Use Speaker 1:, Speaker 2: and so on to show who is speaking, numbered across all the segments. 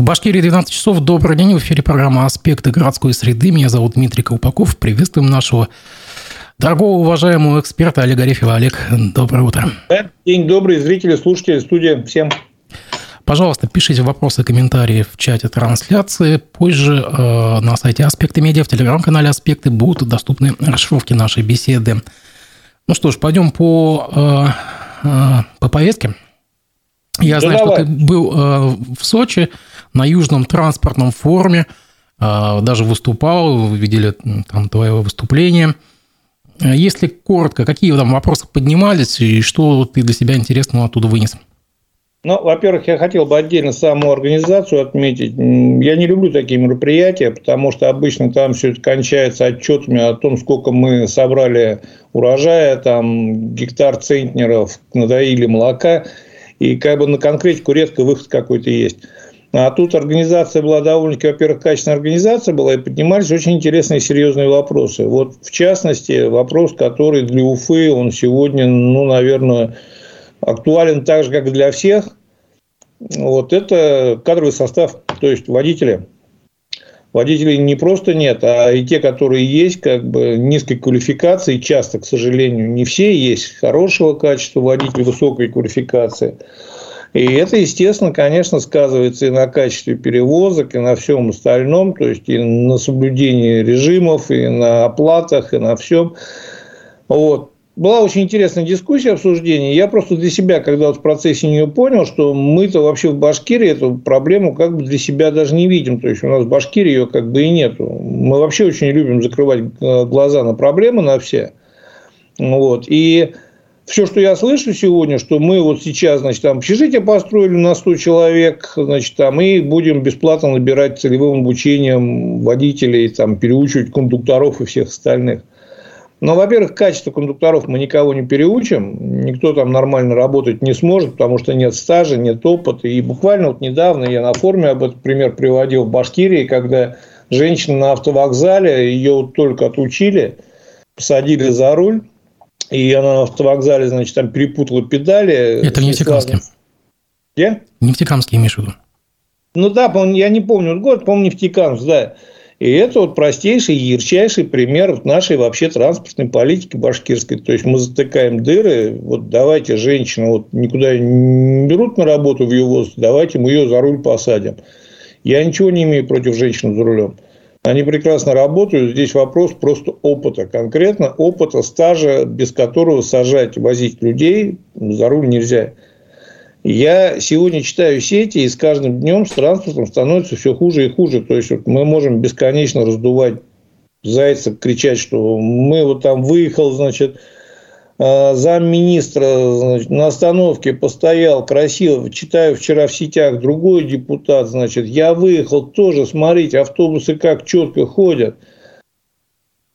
Speaker 1: В Башкирии 12 часов. Добрый день. В эфире программа «Аспекты городской среды». Меня зовут Дмитрий Колпаков. Приветствуем нашего дорогого, уважаемого эксперта Олега Арефьева. Олег, доброе утро.
Speaker 2: День добрый, зрители, слушатели, студия. Всем
Speaker 1: Пожалуйста, пишите вопросы, комментарии в чате трансляции. Позже э, на сайте Аспекты Медиа, в телеграм-канале Аспекты будут доступны расшифровки нашей беседы. Ну что ж, пойдем по, э, э, по повестке. Я да знаю, давай. что ты был э, в Сочи на Южном транспортном форуме, а, даже выступал, видели там твое выступление. Если коротко, какие там вопросы поднимались и что ты для себя интересного оттуда вынес?
Speaker 2: Ну, во-первых, я хотел бы отдельно саму организацию отметить. Я не люблю такие мероприятия, потому что обычно там все это кончается отчетами о том, сколько мы собрали урожая, там гектар центнеров надоили молока, и как бы на конкретику редко выход какой-то есть. А тут организация была довольно-таки, во-первых, качественная организация была, и поднимались очень интересные серьезные вопросы. Вот, в частности, вопрос, который для Уфы, он сегодня, ну, наверное, актуален так же, как и для всех. Вот, это кадровый состав, то есть водители. Водителей не просто нет, а и те, которые есть, как бы низкой квалификации, часто, к сожалению, не все есть хорошего качества водителей, высокой квалификации – и это, естественно, конечно, сказывается и на качестве перевозок, и на всем остальном, то есть и на соблюдении режимов, и на оплатах, и на всем. Вот. Была очень интересная дискуссия, обсуждение. Я просто для себя, когда вот в процессе нее понял, что мы-то вообще в Башкирии эту проблему как бы для себя даже не видим. То есть, у нас в Башкирии ее как бы и нету. Мы вообще очень любим закрывать э, глаза на проблемы, на все. Вот. И все, что я слышу сегодня, что мы вот сейчас, значит, там общежитие построили на 100 человек, значит, там и будем бесплатно набирать целевым обучением водителей, там, переучивать кондукторов и всех остальных. Но, во-первых, качество кондукторов мы никого не переучим, никто там нормально работать не сможет, потому что нет стажа, нет опыта. И буквально вот недавно я на форуме об этом пример приводил в Башкирии, когда женщина на автовокзале, ее вот только отучили, посадили за руль, и она на автовокзале, значит, там перепутала педали.
Speaker 1: Это в Нефтекамске.
Speaker 2: Где?
Speaker 1: Нефтекамске, имеешь в виду?
Speaker 2: Ну да, я не помню год, помню Нефтекамск, да. И это вот простейший, ярчайший пример нашей вообще транспортной политики башкирской. То есть, мы затыкаем дыры, вот давайте женщину вот никуда не берут на работу в ее возраст, давайте мы ее за руль посадим. Я ничего не имею против женщин за рулем. Они прекрасно работают. Здесь вопрос просто опыта. Конкретно опыта, стажа, без которого сажать, возить людей за руль нельзя. Я сегодня читаю сети, и с каждым днем с транспортом становится все хуже и хуже. То есть, вот мы можем бесконечно раздувать зайца, кричать, что мы вот там выехал, значит, а, замминистра значит, на остановке постоял красиво, читаю вчера в сетях, другой депутат, значит, я выехал тоже, смотрите, автобусы как четко ходят.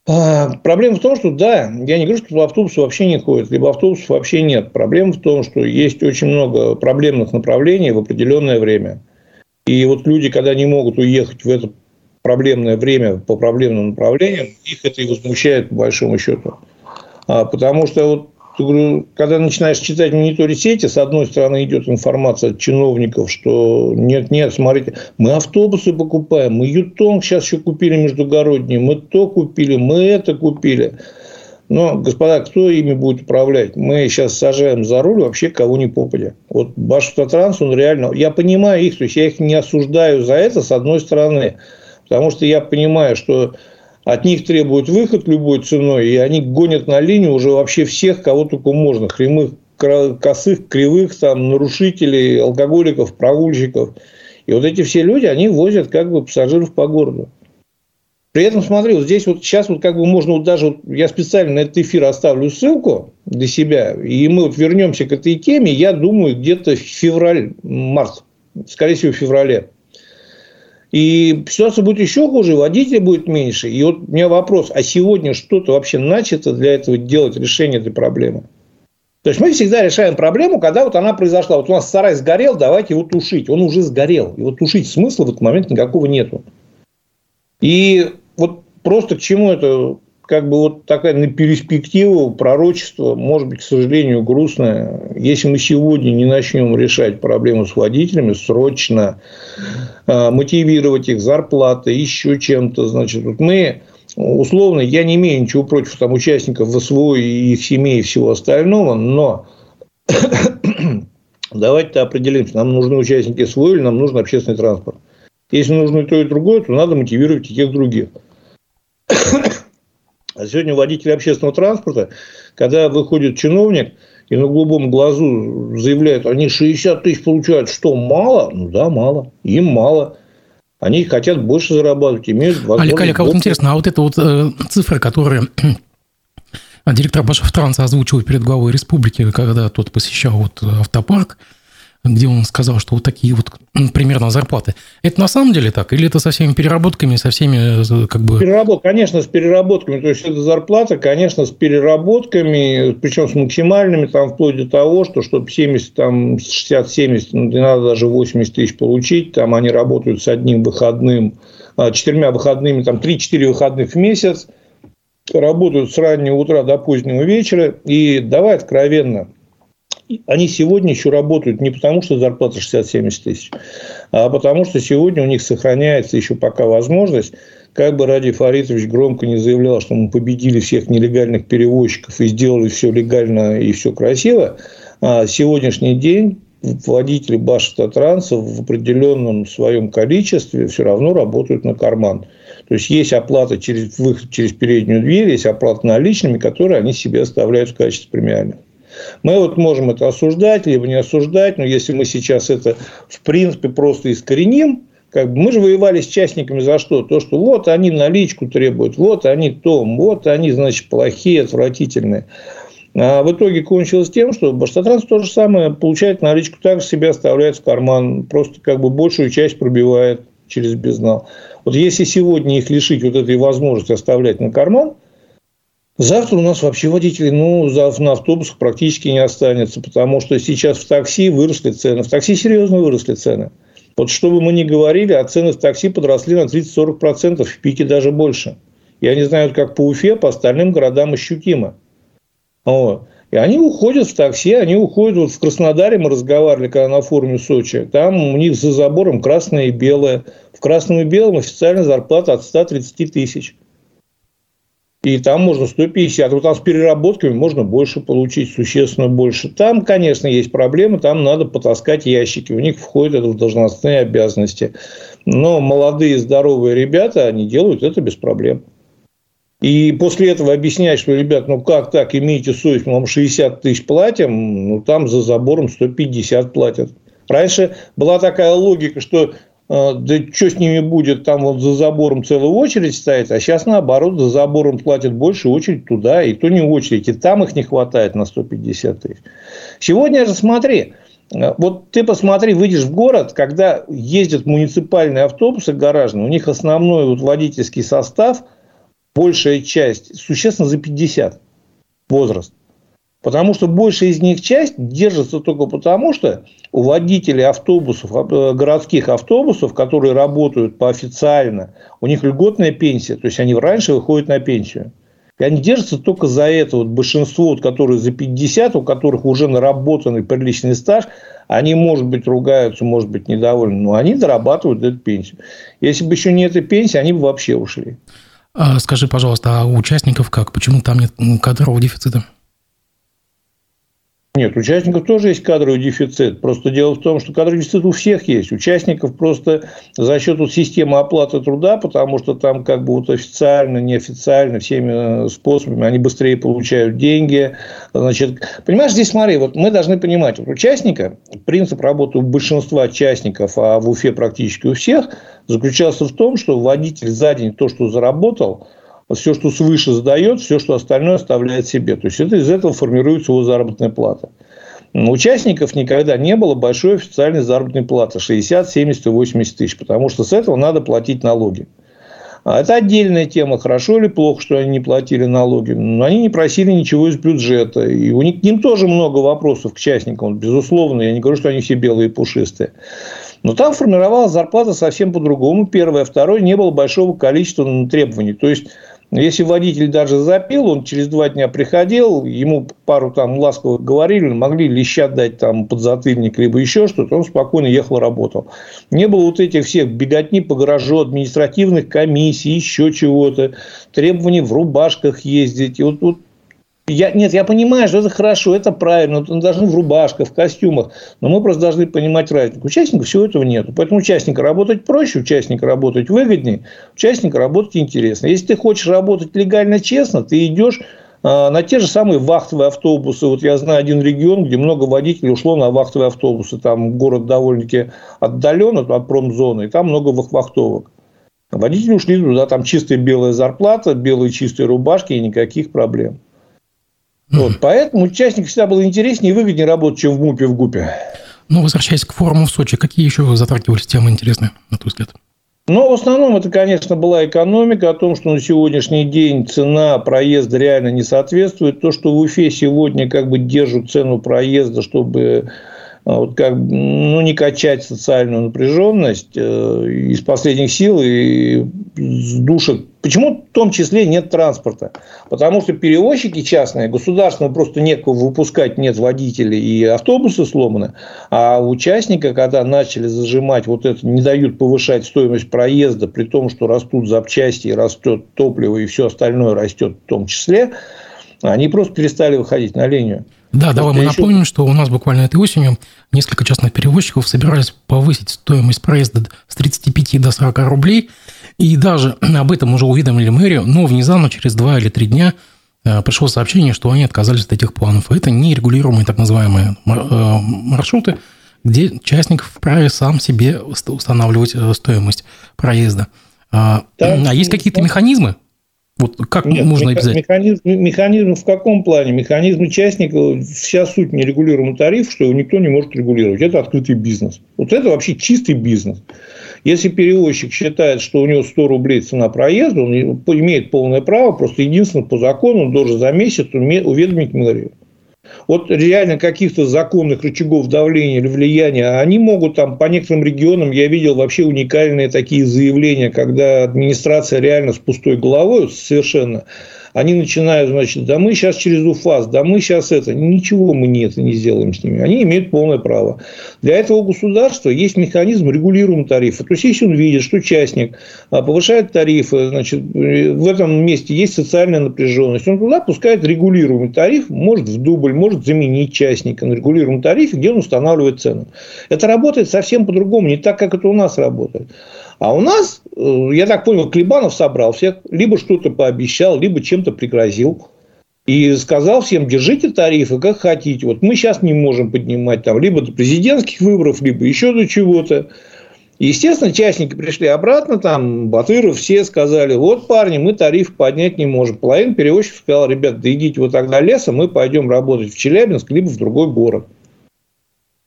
Speaker 2: А, проблема в том, что да, я не говорю, что автобусы вообще не ходят, либо автобусов вообще нет. Проблема в том, что есть очень много проблемных направлений в определенное время. И вот люди, когда не могут уехать в это проблемное время по проблемным направлениям, их это и возмущает по большому счету. А, потому что вот когда начинаешь читать в мониторе сети, с одной стороны идет информация от чиновников, что нет, нет, смотрите, мы автобусы покупаем, мы Ютонг сейчас еще купили междугородние, мы то купили, мы это купили. Но, господа, кто ими будет управлять? Мы сейчас сажаем за руль вообще кого не попадя. Вот Башавтотранс, он реально... Я понимаю их, то есть, я их не осуждаю за это, с одной стороны. Потому что я понимаю, что от них требуют выход любой ценой, и они гонят на линию уже вообще всех, кого только можно. Хремых, косых, кривых, там, нарушителей, алкоголиков, прогульщиков. И вот эти все люди, они возят как бы пассажиров по городу. При этом, смотри, вот здесь вот сейчас вот как бы можно вот даже, вот, я специально на этот эфир оставлю ссылку для себя, и мы вот вернемся к этой теме, я думаю, где-то в февраль-март, скорее всего, в феврале. И ситуация будет еще хуже, водителей будет меньше. И вот у меня вопрос, а сегодня что-то вообще начато для этого делать, решение этой проблемы? То есть, мы всегда решаем проблему, когда вот она произошла. Вот у нас сарай сгорел, давайте его тушить. Он уже сгорел. Вот тушить смысла в этот момент никакого нету. И вот просто к чему это как бы вот такая на перспективу пророчество, может быть, к сожалению, грустное. Если мы сегодня не начнем решать проблему с водителями, срочно э, мотивировать их зарплатой, еще чем-то, значит, вот мы условно, я не имею ничего против там, участников ВСВО и их семей и всего остального, но давайте определимся, нам нужны участники СВО или нам нужен общественный транспорт. Если нужно и то, и другое, то надо мотивировать и тех других. А сегодня водители общественного транспорта, когда выходит чиновник и на голубом глазу заявляет, они 60 тысяч получают, что мало? Ну да, мало. Им мало. Они хотят больше зарабатывать, имеют
Speaker 1: возможность... Олег, Олег, а вот интересно, а вот эта вот э, цифра, которая директор Башевтранса озвучил перед главой республики, когда тот посещал вот автопарк, где он сказал, что вот такие вот примерно зарплаты. Это на самом деле так? Или это со всеми переработками, со всеми э, как бы...
Speaker 2: Переработ, конечно, с переработками. То есть, это зарплата, конечно, с переработками, причем с максимальными, там, вплоть до того, что чтобы 70, там, 60-70, ну, не надо даже 80 тысяч получить, там они работают с одним выходным, а, четырьмя выходными, там, 3-4 выходных в месяц, работают с раннего утра до позднего вечера, и давай откровенно, они сегодня еще работают не потому, что зарплата 60-70 тысяч, а потому, что сегодня у них сохраняется еще пока возможность, как бы Ради Фаритович громко не заявлял, что мы победили всех нелегальных перевозчиков и сделали все легально и все красиво, а сегодняшний день водители Башавтотранса в определенном своем количестве все равно работают на карман. То есть, есть оплата через выход через переднюю дверь, есть оплата наличными, которые они себе оставляют в качестве премиальных. Мы вот можем это осуждать, либо не осуждать, но если мы сейчас это, в принципе, просто искореним, как бы мы же воевали с частниками за что? То, что вот они наличку требуют, вот они том, вот они, значит, плохие, отвратительные. А в итоге кончилось тем, что Баштатранс то же самое получает наличку, также себя оставляет в карман, просто как бы большую часть пробивает через безнал. Вот если сегодня их лишить вот этой возможности оставлять на карман – Завтра у нас вообще водителей ну, на автобусах практически не останется, потому что сейчас в такси выросли цены. В такси серьезно выросли цены. Вот что бы мы ни говорили, а цены в такси подросли на 30-40%, в пике даже больше. Я не знаю, как по Уфе, по остальным городам ощутимо. Вот. И они уходят в такси, они уходят. Вот в Краснодаре мы разговаривали, когда на форуме Сочи. Там у них за забором красное и белое. В красном и белом официальная зарплата от 130 тысяч и там можно 150. Вот там с переработками можно больше получить, существенно больше. Там, конечно, есть проблемы, там надо потаскать ящики. У них входит это в должностные обязанности. Но молодые, здоровые ребята, они делают это без проблем. И после этого объяснять, что, ребят, ну как так, имейте совесть, мы вам 60 тысяч платим, ну там за забором 150 платят. Раньше была такая логика, что да что с ними будет, там вот за забором целая очередь стоит, а сейчас наоборот, за забором платят больше, очередь туда, и то не очередь, и там их не хватает на 150 тысяч. Сегодня же смотри, а, вот ты посмотри, выйдешь в город, когда ездят муниципальные автобусы гаражные, у них основной вот водительский состав, большая часть, существенно за 50 возраст. Потому что большая из них часть держится только потому, что у водителей автобусов, э, городских автобусов, которые работают по официально, у них льготная пенсия, то есть они раньше выходят на пенсию. И они держатся только за это. Вот большинство, вот, которые за 50, у которых уже наработанный приличный стаж, они, может быть, ругаются, может быть, недовольны, но они дорабатывают эту пенсию. Если бы еще не эта пенсия, они бы вообще ушли.
Speaker 1: А скажи, пожалуйста, а у участников как? Почему там нет кадрового дефицита?
Speaker 2: Нет, участников тоже есть кадровый дефицит. Просто дело в том, что кадровый дефицит у всех есть. Участников просто за счет вот системы оплаты труда, потому что там как бы вот официально, неофициально, всеми способами они быстрее получают деньги. Значит, понимаешь, здесь смотри, вот мы должны понимать, вот участника, принцип работы у большинства участников, а в Уфе практически у всех, заключался в том, что водитель за день то, что заработал – все, что свыше сдает, все, что остальное оставляет себе. То есть, это, из этого формируется его заработная плата. Участников никогда не было большой официальной заработной платы 60, 70 80 тысяч, потому что с этого надо платить налоги. А это отдельная тема, хорошо или плохо, что они не платили налоги. Но они не просили ничего из бюджета. И у них ним тоже много вопросов к частникам. Безусловно, я не говорю, что они все белые и пушистые. Но там формировалась зарплата совсем по-другому. Первое. Второе. Не было большого количества требований. То есть, Если водитель даже запил, он через два дня приходил, ему пару там ласковых говорили, могли леща дать там подзатыльник, либо еще что-то, он спокойно ехал, работал. Не было вот этих всех беготни по гаражу, административных комиссий, еще чего-то, требований в рубашках ездить. Вот, вот я, нет, я понимаю, что это хорошо, это правильно, мы должны в рубашках, в костюмах, но мы просто должны понимать разницу. Участников всего этого нет. Поэтому участника работать проще, участника работать выгоднее, участника работать интересно. Если ты хочешь работать легально, честно, ты идешь а, на те же самые вахтовые автобусы. Вот я знаю один регион, где много водителей ушло на вахтовые автобусы. Там город довольно-таки отдален от промзоны, и там много вахтовок. Водители ушли туда, там чистая белая зарплата, белые чистые рубашки и никаких проблем. Вот, поэтому участник всегда было интереснее и выгоднее работать, чем в МУПе, в ГУПе.
Speaker 1: Ну, возвращаясь к форуму в Сочи, какие еще затрагивались темы интересные, на твой взгляд?
Speaker 2: Но в основном это, конечно, была экономика, о том, что на сегодняшний день цена проезда реально не соответствует. То, что в Уфе сегодня как бы держат цену проезда, чтобы а вот как, ну, не качать социальную напряженность э, из последних сил и с душек. Почему в том числе нет транспорта? Потому что перевозчики частные, государственного просто некого выпускать, нет водителей и автобусы сломаны. А участника, когда начали зажимать вот это, не дают повышать стоимость проезда, при том, что растут запчасти, растет топливо и все остальное растет в том числе, они просто перестали выходить на линию.
Speaker 1: Да, давай мы еще... напомним, что у нас буквально этой осенью несколько частных перевозчиков собирались повысить стоимость проезда с 35 до 40 рублей. И даже об этом уже уведомили мэрию, но внезапно через 2 или 3 дня э, пришло сообщение, что они отказались от этих планов. Это нерегулируемые так называемые э, маршруты, где частник вправе сам себе устанавливать э, стоимость проезда. А, а есть какие-то механизмы, вот как Нет, можно меха- обязать?
Speaker 2: Механизм, механизм в каком плане? Механизм участника, вся суть нерегулируемый тариф, что его никто не может регулировать. Это открытый бизнес. Вот это вообще чистый бизнес. Если перевозчик считает, что у него 100 рублей цена проезда, он имеет полное право, просто единственное по закону он должен за месяц уведомить мэрию. Вот реально каких-то законных рычагов давления или влияния, они могут там по некоторым регионам, я видел вообще уникальные такие заявления, когда администрация реально с пустой головой совершенно они начинают, значит, да мы сейчас через УФАС, да мы сейчас это, ничего мы не это не сделаем с ними. Они имеют полное право. Для этого государства есть механизм регулируемого тарифа. То есть, если он видит, что участник а, повышает тарифы, значит, в этом месте есть социальная напряженность, он туда пускает регулируемый тариф, может в дубль, может заменить частника на регулируемом тарифе, где он устанавливает цену. Это работает совсем по-другому, не так, как это у нас работает. А у нас, э, я так понял, Клебанов собрал всех, либо что-то пообещал, либо чем-то пригрозил. И сказал всем, держите тарифы, как хотите. Вот мы сейчас не можем поднимать там либо до президентских выборов, либо еще до чего-то. Естественно, частники пришли обратно, там Батыров все сказали, вот, парни, мы тариф поднять не можем. Половина перевозчиков сказала, ребят, да идите вот тогда лесом, мы пойдем работать в Челябинск, либо в другой город.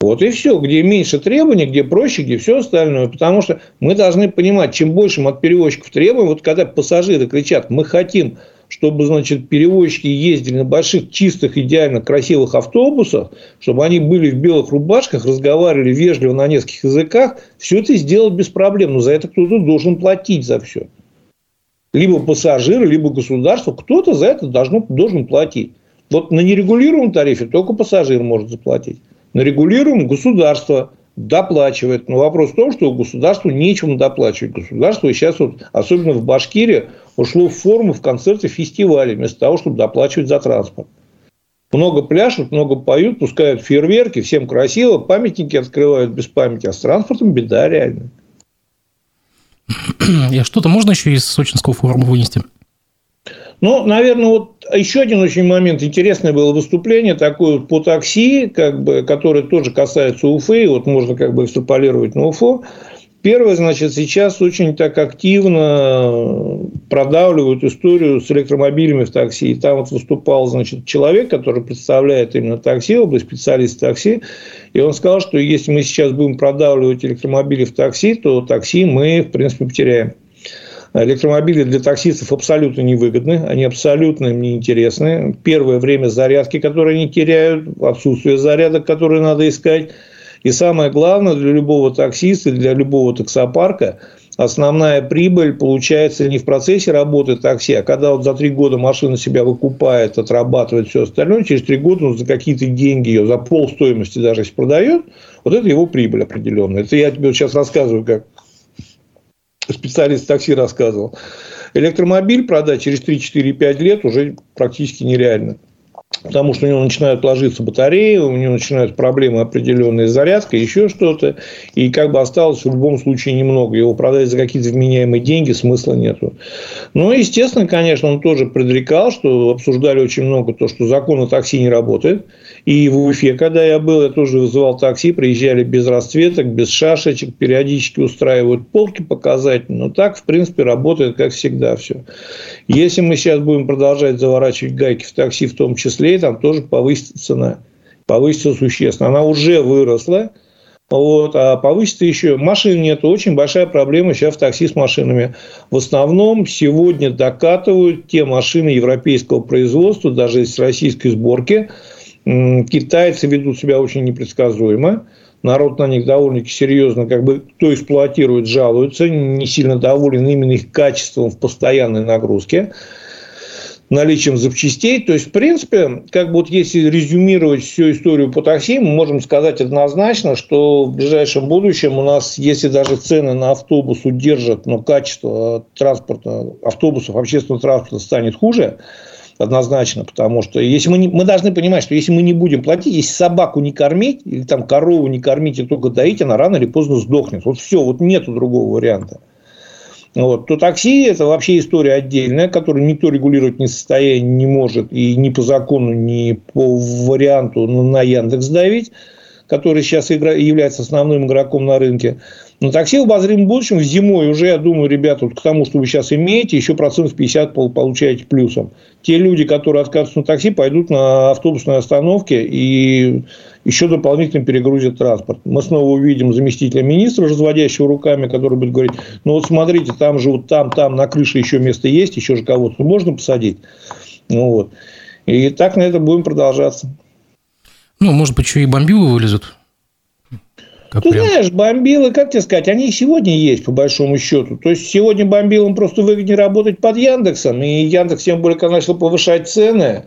Speaker 2: Вот и все. Где меньше требований, где проще, где все остальное. Потому что мы должны понимать, чем больше мы от перевозчиков требуем, вот когда пассажиры кричат, мы хотим, чтобы, значит, перевозчики ездили на больших, чистых, идеально красивых автобусах, чтобы они были в белых рубашках, разговаривали вежливо на нескольких языках, все это сделать без проблем. Но за это кто-то должен платить за все. Либо пассажиры, либо государство. Кто-то за это должно, должен платить. Вот на нерегулируемом тарифе только пассажир может заплатить на регулируем государство доплачивает. Но вопрос в том, что государству нечем доплачивать. Государство сейчас, вот, особенно в Башкирии, ушло в форму в концерты, фестивали, вместо того, чтобы доплачивать за транспорт. Много пляшут, много поют, пускают фейерверки, всем красиво, памятники открывают без памяти, а с транспортом беда реально.
Speaker 1: И что-то можно еще из сочинского форума вынести?
Speaker 2: Ну, наверное, вот еще один очень момент. Интересное было выступление такое по такси, как бы, которое тоже касается Уфы. Вот можно как бы экстраполировать на Уфу. Первое, значит, сейчас очень так активно продавливают историю с электромобилями в такси. И там вот выступал, значит, человек, который представляет именно такси, область специалист такси. И он сказал, что если мы сейчас будем продавливать электромобили в такси, то такси мы, в принципе, потеряем. Электромобили для таксистов абсолютно невыгодны, они абсолютно им неинтересны. Первое время зарядки, которые они теряют, отсутствие зарядок, которые надо искать. И самое главное для любого таксиста, для любого таксопарка – основная прибыль получается не в процессе работы такси, а когда вот за три года машина себя выкупает, отрабатывает все остальное, через три года он за какие-то деньги ее, за пол стоимости даже если продает, вот это его прибыль определенная. Это я тебе сейчас рассказываю, как специалист такси рассказывал. Электромобиль продать через 3, 4, 5 лет уже практически нереально потому что у него начинают ложиться батареи, у него начинают проблемы определенные с зарядкой, еще что-то, и как бы осталось в любом случае немного. Его продать за какие-то вменяемые деньги смысла нету. Ну, естественно, конечно, он тоже предрекал, что обсуждали очень много то, что закон о такси не работает. И в Уфе, когда я был, я тоже вызывал такси, приезжали без расцветок, без шашечек, периодически устраивают полки показать. Но так, в принципе, работает, как всегда, все. Если мы сейчас будем продолжать заворачивать гайки в такси в том числе, там тоже повысится цена. Повысится существенно. Она уже выросла. Вот, а повысится еще. Машин нет. Очень большая проблема сейчас в такси с машинами. В основном сегодня докатывают те машины европейского производства, даже из российской сборки, Китайцы ведут себя очень непредсказуемо. Народ на них довольно-таки серьезно, как бы кто эксплуатирует, жалуется, не сильно доволен именно их качеством в постоянной нагрузке наличием запчастей. То есть, в принципе, как бы вот если резюмировать всю историю по такси, мы можем сказать однозначно, что в ближайшем будущем у нас, если даже цены на автобус удержат, но качество транспорта, автобусов, общественного транспорта станет хуже, однозначно, потому что если мы, не, мы должны понимать, что если мы не будем платить, если собаку не кормить, или там корову не кормить и только доить, она рано или поздно сдохнет. Вот все, вот нету другого варианта. Вот. То такси – это вообще история отдельная, которую никто регулировать не состоянии не может, и ни по закону, ни по варианту на Яндекс давить, который сейчас является основным игроком на рынке. Но такси в обозримом будущем зимой уже, я думаю, ребята, вот к тому, что вы сейчас имеете, еще процентов 50 получаете плюсом. Те люди, которые откажутся на такси, пойдут на автобусные остановки и еще дополнительно перегрузят транспорт. Мы снова увидим заместителя министра, разводящего руками, который будет говорить, ну вот смотрите, там же вот там, там на крыше еще место есть, еще же кого-то можно посадить. Ну, вот. И так на это будем продолжаться.
Speaker 1: Ну, может быть, еще и бомбилы вылезут
Speaker 2: как Ты прям... знаешь, бомбилы, как тебе сказать, они и сегодня есть, по большому счету. То есть, сегодня бомбилам просто выгоднее работать под Яндексом. И Яндекс, тем более, когда начал повышать цены,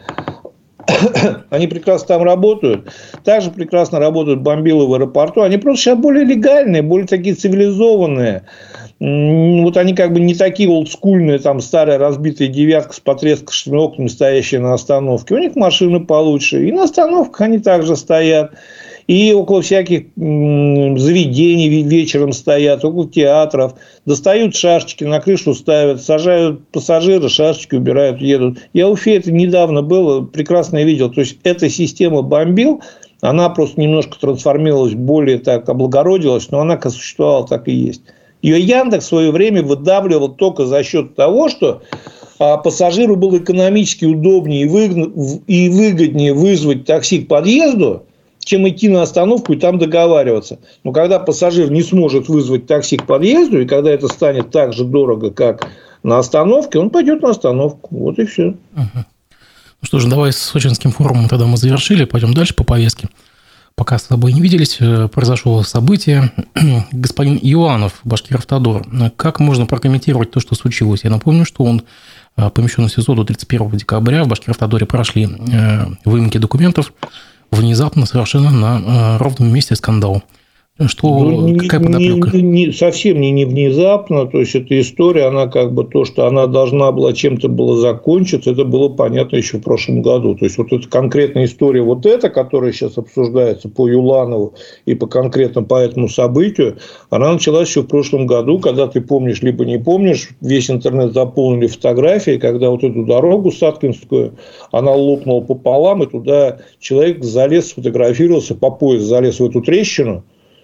Speaker 2: они прекрасно там работают. Также прекрасно работают бомбилы в аэропорту. Они просто сейчас более легальные, более такие цивилизованные. Вот они как бы не такие олдскульные, там старая разбитая девятка с потрескавшими окнами, стоящие на остановке. У них машины получше. И на остановках они также стоят. И около всяких заведений вечером стоят, около театров. Достают шашечки, на крышу ставят, сажают пассажиры, шашечки убирают, едут. Я в Уфе это недавно было, прекрасно видел. То есть, эта система бомбил, она просто немножко трансформировалась, более так облагородилась, но она как существовала, так и есть. Ее Яндекс в свое время выдавливал только за счет того, что а, пассажиру было экономически удобнее и выгоднее вызвать такси к подъезду, чем идти на остановку и там договариваться. Но когда пассажир не сможет вызвать такси к подъезду, и когда это станет так же дорого, как на остановке, он пойдет на остановку. Вот и все.
Speaker 1: Ну что ж, давай с Сочинским форумом тогда мы завершили, пойдем дальше по повестке. Пока с тобой не виделись, э, произошло событие. Господин Иванов, Башкиравтодор, как можно прокомментировать то, что случилось? Я напомню, что он э, помещен в СИЗО до 31 декабря. В Башкиравтодоре прошли э, выемки документов внезапно совершенно на ровном месте скандал. Что,
Speaker 2: ну, какая подоплека? Не, не, совсем не, не внезапно. То есть, эта история, она как бы то, что она должна была чем-то было закончиться, это было понятно еще в прошлом году. То есть, вот эта конкретная история, вот эта, которая сейчас обсуждается по Юланову и по конкретно по этому событию, она началась еще в прошлом году, когда ты помнишь, либо не помнишь, весь интернет заполнили фотографии, когда вот эту дорогу Саткинскую, она лопнула пополам, и туда человек залез, сфотографировался, по пояс залез в эту трещину,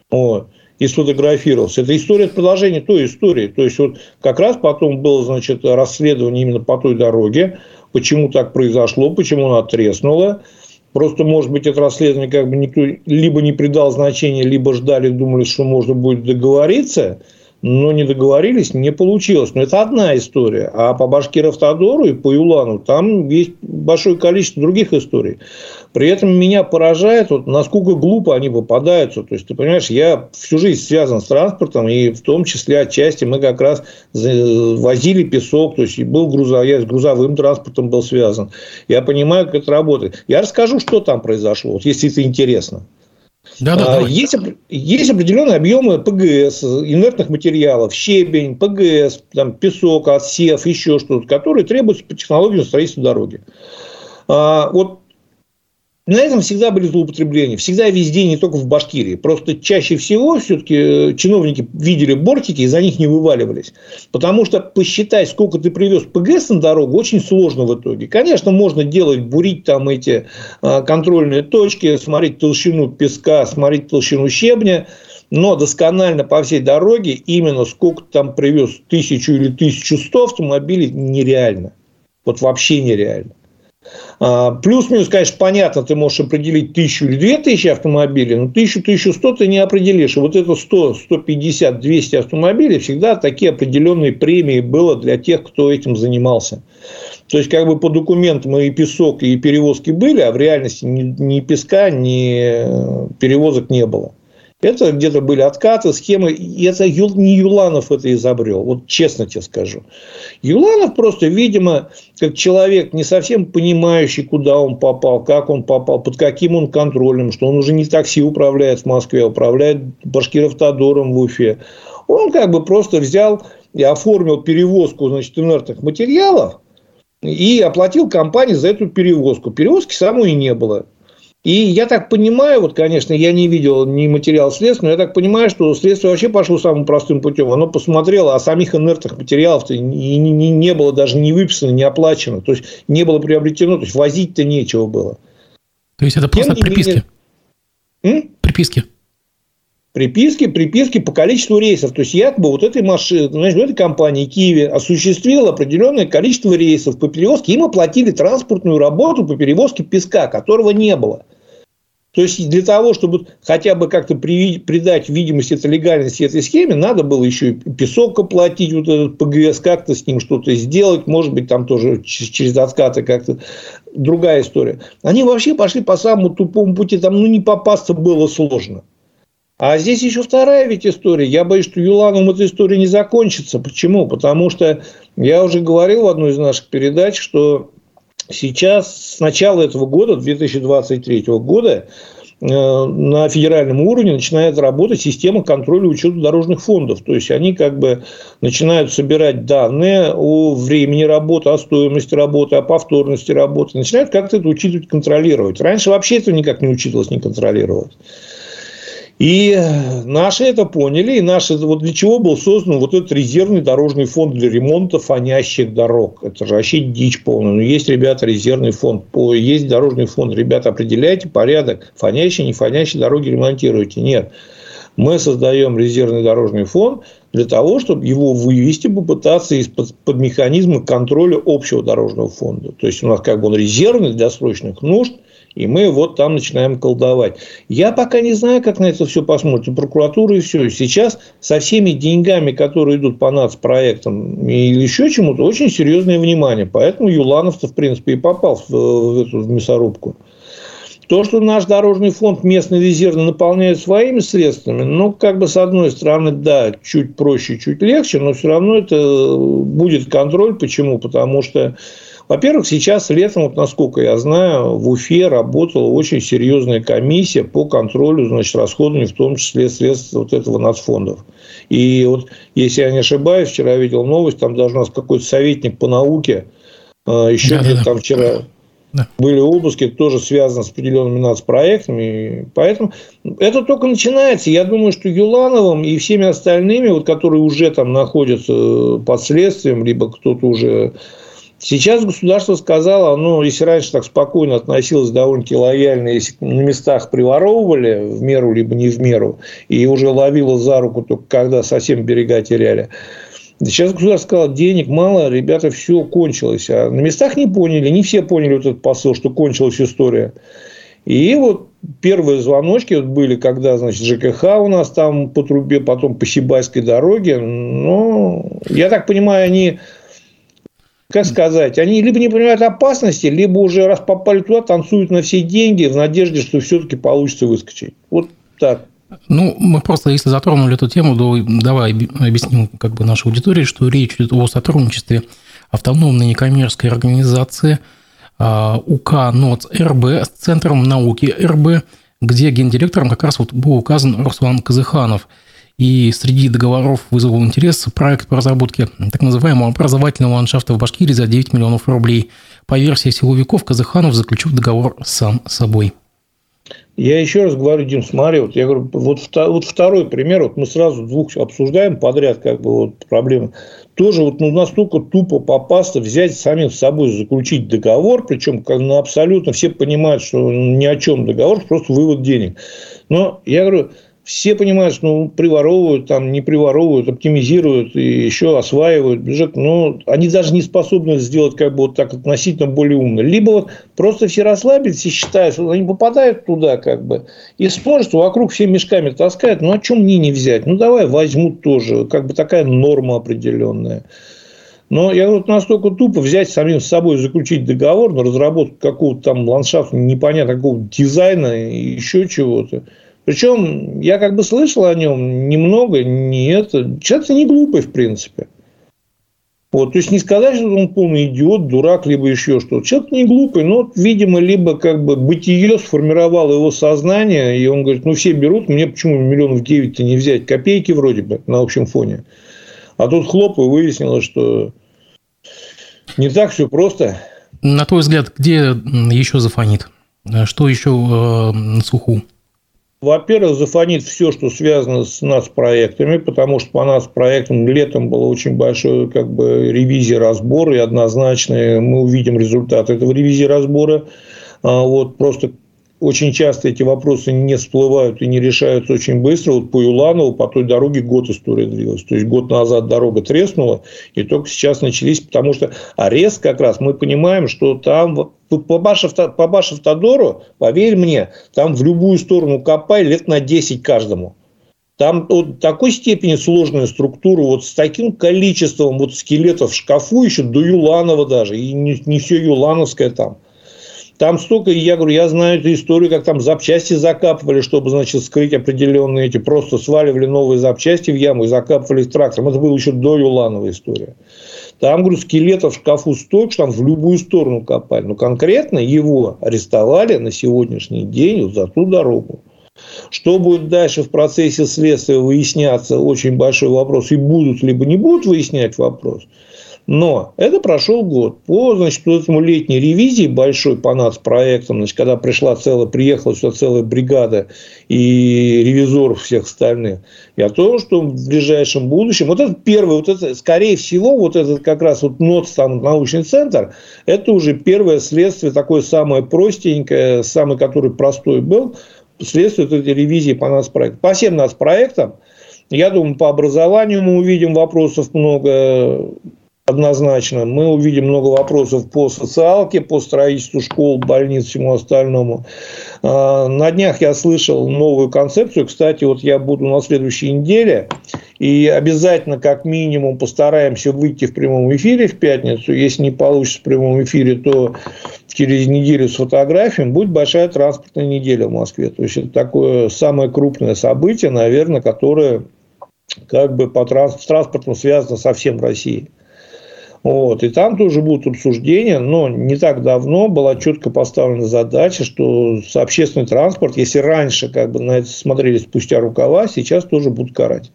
Speaker 2: вот, и сфотографировался. Это история продолжения той истории. То есть, вот как раз потом было, значит, расследование именно по той дороге, почему так произошло, почему она треснула. Просто, может быть, это расследование как бы никто либо не придал значения, либо ждали, думали, что можно будет договориться. Но не договорились, не получилось. Но это одна история. А по Башкиров-Тодору и по Юлану там есть большое количество других историй. При этом меня поражает, вот, насколько глупо они попадаются. То есть, ты понимаешь, я всю жизнь связан с транспортом, и в том числе отчасти мы как раз возили песок, то есть, был груза, я с грузовым транспортом был связан. Я понимаю, как это работает. Я расскажу, что там произошло, вот, если это интересно. Да, да, есть, есть определенные объемы ПГС, инертных материалов, щебень, ПГС, там, песок, отсев, еще что-то, которые требуются по технологии строительства дороги. А, вот на этом всегда были злоупотребления. Всегда везде, не только в Башкирии. Просто чаще всего все-таки э, чиновники видели бортики и за них не вываливались. Потому что посчитать, сколько ты привез ПГС на дорогу, очень сложно в итоге. Конечно, можно делать, бурить там эти а, контрольные точки, смотреть толщину песка, смотреть толщину щебня. Но досконально по всей дороге именно сколько там привез, тысячу или тысячу сто автомобилей, нереально. Вот вообще нереально. А, плюс-минус, конечно, понятно, ты можешь определить тысячу или две тысячи автомобилей, но тысячу, тысячу сто ты не определишь. И вот это 100, 150, 200 автомобилей всегда такие определенные премии было для тех, кто этим занимался. То есть, как бы по документам и песок, и перевозки были, а в реальности ни, ни песка, ни перевозок не было. Это где-то были откаты, схемы. И это не Юланов это изобрел. Вот честно тебе скажу. Юланов просто, видимо, как человек не совсем понимающий, куда он попал, как он попал, под каким он контролем, что он уже не такси управляет в Москве, а управляет Башкиров-Тодором в Уфе. Он как бы просто взял и оформил перевозку значит, инертных материалов и оплатил компании за эту перевозку. Перевозки самой не было. И я так понимаю, вот, конечно, я не видел ни материал следствия, но я так понимаю, что следствие вообще пошло самым простым путем. Оно посмотрело, а самих инертных материалов не, не, не было даже не выписано, не оплачено. То есть, не было приобретено, то есть, возить-то нечего было.
Speaker 1: То есть, это просто Тем приписки? Менее... Приписки?
Speaker 2: Приписки, приписки по количеству рейсов. То есть, якобы вот этой машины, значит, этой компании Киеве осуществила определенное количество рейсов по перевозке. Им оплатили транспортную работу по перевозке песка, которого не было. То есть, для того, чтобы хотя бы как-то придать видимость этой легальности этой схеме, надо было еще и песок оплатить, вот этот ПГС, как-то с ним что-то сделать, может быть, там тоже через откаты как-то другая история. Они вообще пошли по самому тупому пути, там ну, не попасться было сложно. А здесь еще вторая ведь история. Я боюсь, что Юланом эта история не закончится. Почему? Потому что я уже говорил в одной из наших передач, что Сейчас, с начала этого года, 2023 года, э, на федеральном уровне начинает работать система контроля учета дорожных фондов. То есть, они как бы начинают собирать данные о времени работы, о стоимости работы, о повторности работы. Начинают как-то это учитывать, контролировать. Раньше вообще это никак не учитывалось, не контролировалось. И наши это поняли, и наши, вот для чего был создан вот этот резервный дорожный фонд для ремонта фонящих дорог. Это же вообще дичь полная. Но есть, ребята, резервный фонд, есть дорожный фонд. Ребята, определяйте порядок. Фонящие, не фонящие дороги ремонтируйте. Нет. Мы создаем резервный дорожный фонд для того, чтобы его вывести, попытаться из-под под механизма контроля общего дорожного фонда. То есть, у нас как бы он резервный для срочных нужд – и мы вот там начинаем колдовать. Я пока не знаю, как на это все посмотрит. Прокуратура и все. Сейчас со всеми деньгами, которые идут по нацпроектам или еще чему-то, очень серьезное внимание. Поэтому Юланов-то, в принципе, и попал в, в эту в мясорубку. То, что наш дорожный фонд местный резервно наполняет своими средствами, ну, как бы с одной стороны, да, чуть проще, чуть легче, но все равно это будет контроль. Почему? Потому что во-первых, сейчас летом, вот насколько я знаю, в Уфе работала очень серьезная комиссия по контролю значит, расходованию, в том числе средств вот этого нацфондов. И вот, если я не ошибаюсь, вчера видел новость, там даже у нас какой-то советник по науке, а, еще да, где-то да, там вчера да. были обыски, тоже связаны с определенными нацпроектами. Поэтому это только начинается. Я думаю, что Юлановым и всеми остальными, вот, которые уже там находятся под следствием, либо кто-то уже Сейчас государство сказало, ну, если раньше так спокойно относилось довольно-таки лояльно, если на местах приворовывали в меру либо не в меру, и уже ловило за руку только когда совсем берега теряли. Сейчас государство сказало, денег мало, ребята, все кончилось. А на местах не поняли, не все поняли вот этот посыл, что кончилась история. И вот первые звоночки вот были, когда, значит, ЖКХ у нас там по трубе, потом по Сибайской дороге. Ну, я так понимаю, они как сказать, они либо не понимают опасности, либо уже раз попали туда, танцуют на все деньги в надежде, что все-таки получится выскочить. Вот так.
Speaker 1: Ну, мы просто, если затронули эту тему, то давай объясним как бы нашей аудитории, что речь идет о сотрудничестве автономной некоммерческой организации а, УК НОЦ РБ с Центром науки РБ, где гендиректором как раз вот был указан Руслан Казыханов – и среди договоров вызвал интерес проект по разработке так называемого образовательного ландшафта в Башкирии за 9 миллионов рублей. По версии силовиков, Казаханов заключил договор сам собой.
Speaker 2: Я еще раз говорю, Дим, смотри, вот я говорю, вот, вот второй пример, вот мы сразу двух обсуждаем подряд, как бы вот проблемы. Тоже вот ну, настолько тупо попасться, взять самим с собой, заключить договор, причем как, ну, абсолютно все понимают, что ни о чем договор, просто вывод денег. Но я говорю, все понимают, что ну, приворовывают, там, не приворовывают, оптимизируют и еще осваивают бюджет. Но они даже не способны сделать как бы вот так относительно более умно. Либо вот просто все расслабились и считают, что они попадают туда как бы и смотрят, что вокруг все мешками таскают. Ну, а чем мне не взять? Ну, давай возьмут тоже. Как бы такая норма определенная. Но я вот настолько тупо взять самим с собой заключить договор на разработку какого-то там ландшафта, непонятно какого дизайна и еще чего-то. Причем я как бы слышал о нем немного, не это. Человек не глупый, в принципе. Вот, то есть не сказать, что он полный идиот, дурак, либо еще что-то. Человек не глупый, но, видимо, либо как бы бытие сформировало его сознание, и он говорит, ну все берут, мне почему миллионов девять-то не взять, копейки вроде бы на общем фоне. А тут хлоп, и выяснилось, что не так все просто.
Speaker 1: На твой взгляд, где еще зафонит? Что еще э, на суху?
Speaker 2: Во-первых, зафонит все, что связано с нацпроектами, потому что по нацпроектам летом было очень большое как бы, ревизия разбора, и однозначно мы увидим результат этого ревизии разбора. А вот просто очень часто эти вопросы не всплывают и не решаются очень быстро. Вот по Юланову, по той дороге год история длилась. То есть, год назад дорога треснула, и только сейчас начались, потому что арест как раз, мы понимаем, что там по Башев-Тодору, поверь мне, там в любую сторону копай лет на 10 каждому. Там вот такой степени сложная структура, вот с таким количеством вот скелетов в шкафу еще до Юланова даже, и не, не все юлановское там. Там столько, я говорю, я знаю эту историю, как там запчасти закапывали, чтобы, значит, скрыть определенные эти, просто сваливали новые запчасти в яму и закапывали их трактором. Это было еще до Юланова история. Там, говорю, скелетов в шкафу столько, что там в любую сторону копали. Но конкретно его арестовали на сегодняшний день вот за ту дорогу. Что будет дальше в процессе следствия выясняться, очень большой вопрос. И будут либо не будут выяснять вопрос – но это прошел год. По значит, вот этому летней ревизии большой по нацпроектам, значит, когда пришла целая, приехала сюда целая бригада и ревизоров всех остальных, и о том, что в ближайшем будущем, вот это первое, вот это, скорее всего, вот этот как раз вот НОЦ, там, научный центр, это уже первое следствие, такое самое простенькое, самый, который простой был, следствие этой ревизии по нацпроектам. По всем нацпроектам, я думаю, по образованию мы увидим вопросов много, однозначно. Мы увидим много вопросов по социалке, по строительству школ, больниц, всему остальному. А, на днях я слышал новую концепцию. Кстати, вот я буду на следующей неделе. И обязательно, как минимум, постараемся выйти в прямом эфире в пятницу. Если не получится в прямом эфире, то через неделю с фотографиями будет большая транспортная неделя в Москве. То есть, это такое самое крупное событие, наверное, которое как бы по транспорту связано со всем Россией. Вот. И там тоже будут обсуждения, но не так давно была четко поставлена задача, что общественный транспорт, если раньше как бы на это смотрели спустя рукава, сейчас тоже будут карать.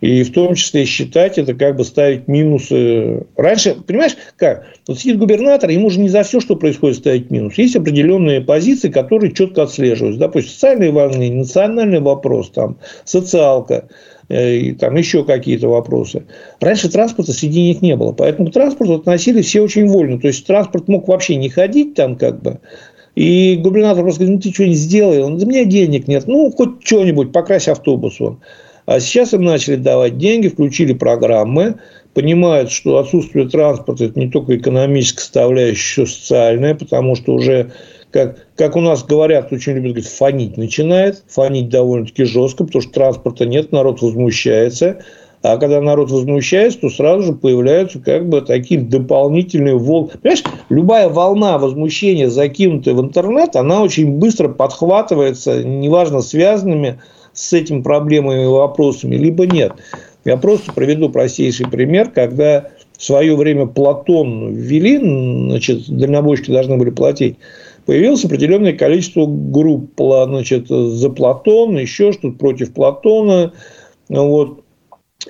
Speaker 2: И в том числе считать это, как бы ставить минусы. Раньше, понимаешь, как? Вот сидит губернатор, ему же не за все, что происходит, ставить минус. Есть определенные позиции, которые четко отслеживаются. Допустим, социальные волны, национальный вопрос, там, социалка. Э, и там еще какие-то вопросы. Раньше транспорта среди них не было, поэтому к транспорту относились все очень вольно. То есть транспорт мог вообще не ходить там как бы. И губернатор просто говорит, ну ты что-нибудь сделай. Он, да у меня денег нет. Ну, хоть что-нибудь, покрась автобус он. А сейчас им начали давать деньги, включили программы, понимают, что отсутствие транспорта – это не только экономическая составляющая, еще социальная, потому что уже как, как у нас говорят, очень любят говорить, фонить начинает, фонить довольно-таки жестко, потому что транспорта нет, народ возмущается. А когда народ возмущается, то сразу же появляются как бы такие дополнительные волны. Понимаешь, любая волна возмущения, закинутая в интернет, она очень быстро подхватывается, неважно, связанными с этим проблемами и вопросами, либо нет. Я просто приведу простейший пример, когда в свое время Платон ввели, значит, дальнобойщики должны были платить, появилось определенное количество групп значит, за Платон, еще что-то против Платона. Вот.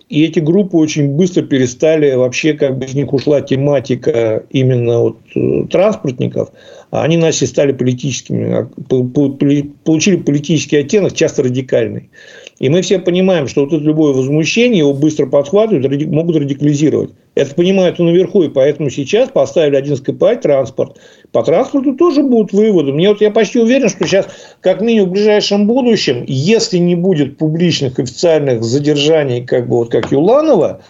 Speaker 2: И эти группы очень быстро перестали, вообще как бы из них ушла тематика именно вот э, транспортников, а они начали стали политическими, а, получили политический оттенок, часто радикальный. И мы все понимаем, что вот это любое возмущение его быстро подхватывают, могут радикализировать. Это понимают и наверху, и поэтому сейчас поставили один СКП транспорт. По транспорту тоже будут выводы. Мне вот я почти уверен, что сейчас, как минимум в ближайшем будущем, если не будет публичных официальных задержаний, как бы вот как Юланова,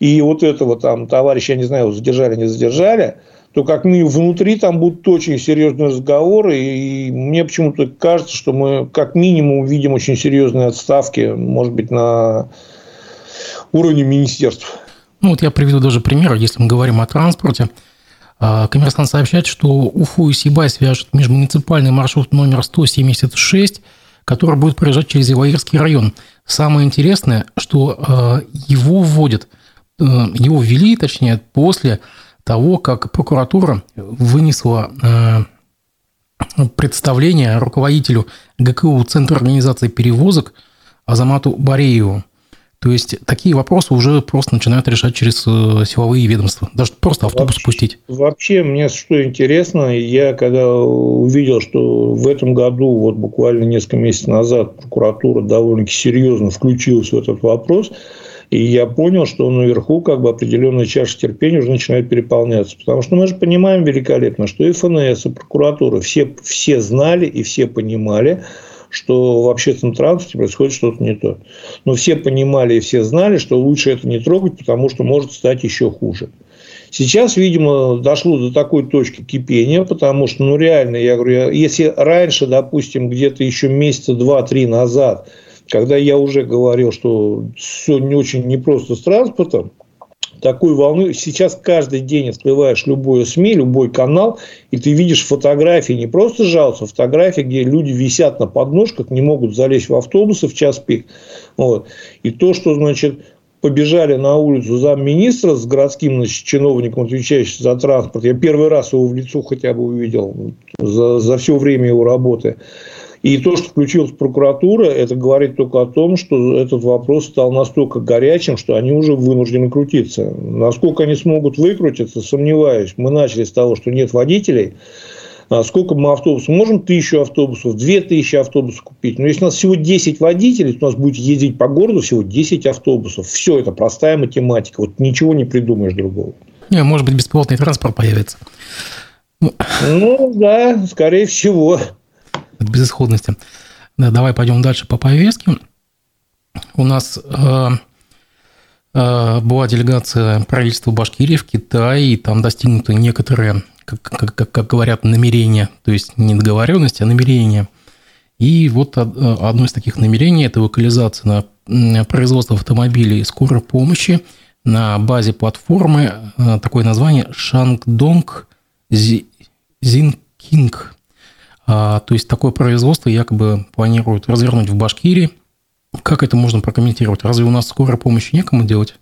Speaker 2: и вот этого там товарища, я не знаю, задержали, не задержали, то как минимум внутри там будут очень серьезные разговоры. И мне почему-то кажется, что мы как минимум увидим очень серьезные отставки, может быть, на уровне министерств.
Speaker 1: Ну, вот я приведу даже пример, если мы говорим о транспорте. А, коммерсант сообщает, что Уфу и Сибай свяжет межмуниципальный маршрут номер 176, который будет проезжать через Иваирский район. Самое интересное, что а, его вводят, э, его ввели, точнее, после того, как прокуратура вынесла э, представление руководителю ГКУ Центра организации перевозок Азамату Барееву. То есть такие вопросы уже просто начинают решать через э, силовые ведомства. Даже просто автобус
Speaker 2: вообще,
Speaker 1: пустить.
Speaker 2: Вообще, мне что интересно, я когда увидел, что в этом году, вот буквально несколько месяцев назад, прокуратура довольно-таки серьезно включилась в этот вопрос – и я понял, что наверху как бы определенная чаша терпения уже начинает переполняться. Потому что мы же понимаем великолепно, что и ФНС, и прокуратура все, все знали и все понимали, что в общественном транспорте происходит что-то не то. Но все понимали и все знали, что лучше это не трогать, потому что может стать еще хуже. Сейчас, видимо, дошло до такой точки кипения, потому что, ну, реально, я говорю, если раньше, допустим, где-то еще месяца два-три назад – когда я уже говорил, что все не очень непросто с транспортом, такой волны. Сейчас каждый день открываешь любое СМИ, любой канал, и ты видишь фотографии, не просто жалуются, фотографии, где люди висят на подножках, не могут залезть в автобусы в час пик. Вот. И то, что, значит, побежали на улицу замминистра с городским значит, чиновником, отвечающим за транспорт. Я первый раз его в лицо хотя бы увидел за, за все время его работы. И то, что включилась прокуратура, это говорит только о том, что этот вопрос стал настолько горячим, что они уже вынуждены крутиться. Насколько они смогут выкрутиться, сомневаюсь. Мы начали с того, что нет водителей. А сколько мы автобусов? Можем тысячу автобусов, две тысячи автобусов купить. Но если у нас всего 10 водителей, то у нас будет ездить по городу всего 10 автобусов. Все это простая математика. Вот ничего не придумаешь другого.
Speaker 1: Не, может быть, беспилотный транспорт появится.
Speaker 2: Ну, да, скорее всего
Speaker 1: от безысходности. Да, давай пойдем дальше по повестке. У нас э, э, была делегация правительства Башкирии в Китае, и там достигнуты некоторые, как, как, как говорят, намерения, то есть не договоренности, а намерения. И вот одно из таких намерений – это локализация на производство автомобилей скорой помощи на базе платформы, э, такое название Шангдонг Зинкинг то есть такое производство якобы планируют развернуть в Башкирии. Как это можно прокомментировать? Разве у нас скорой помощи некому делать?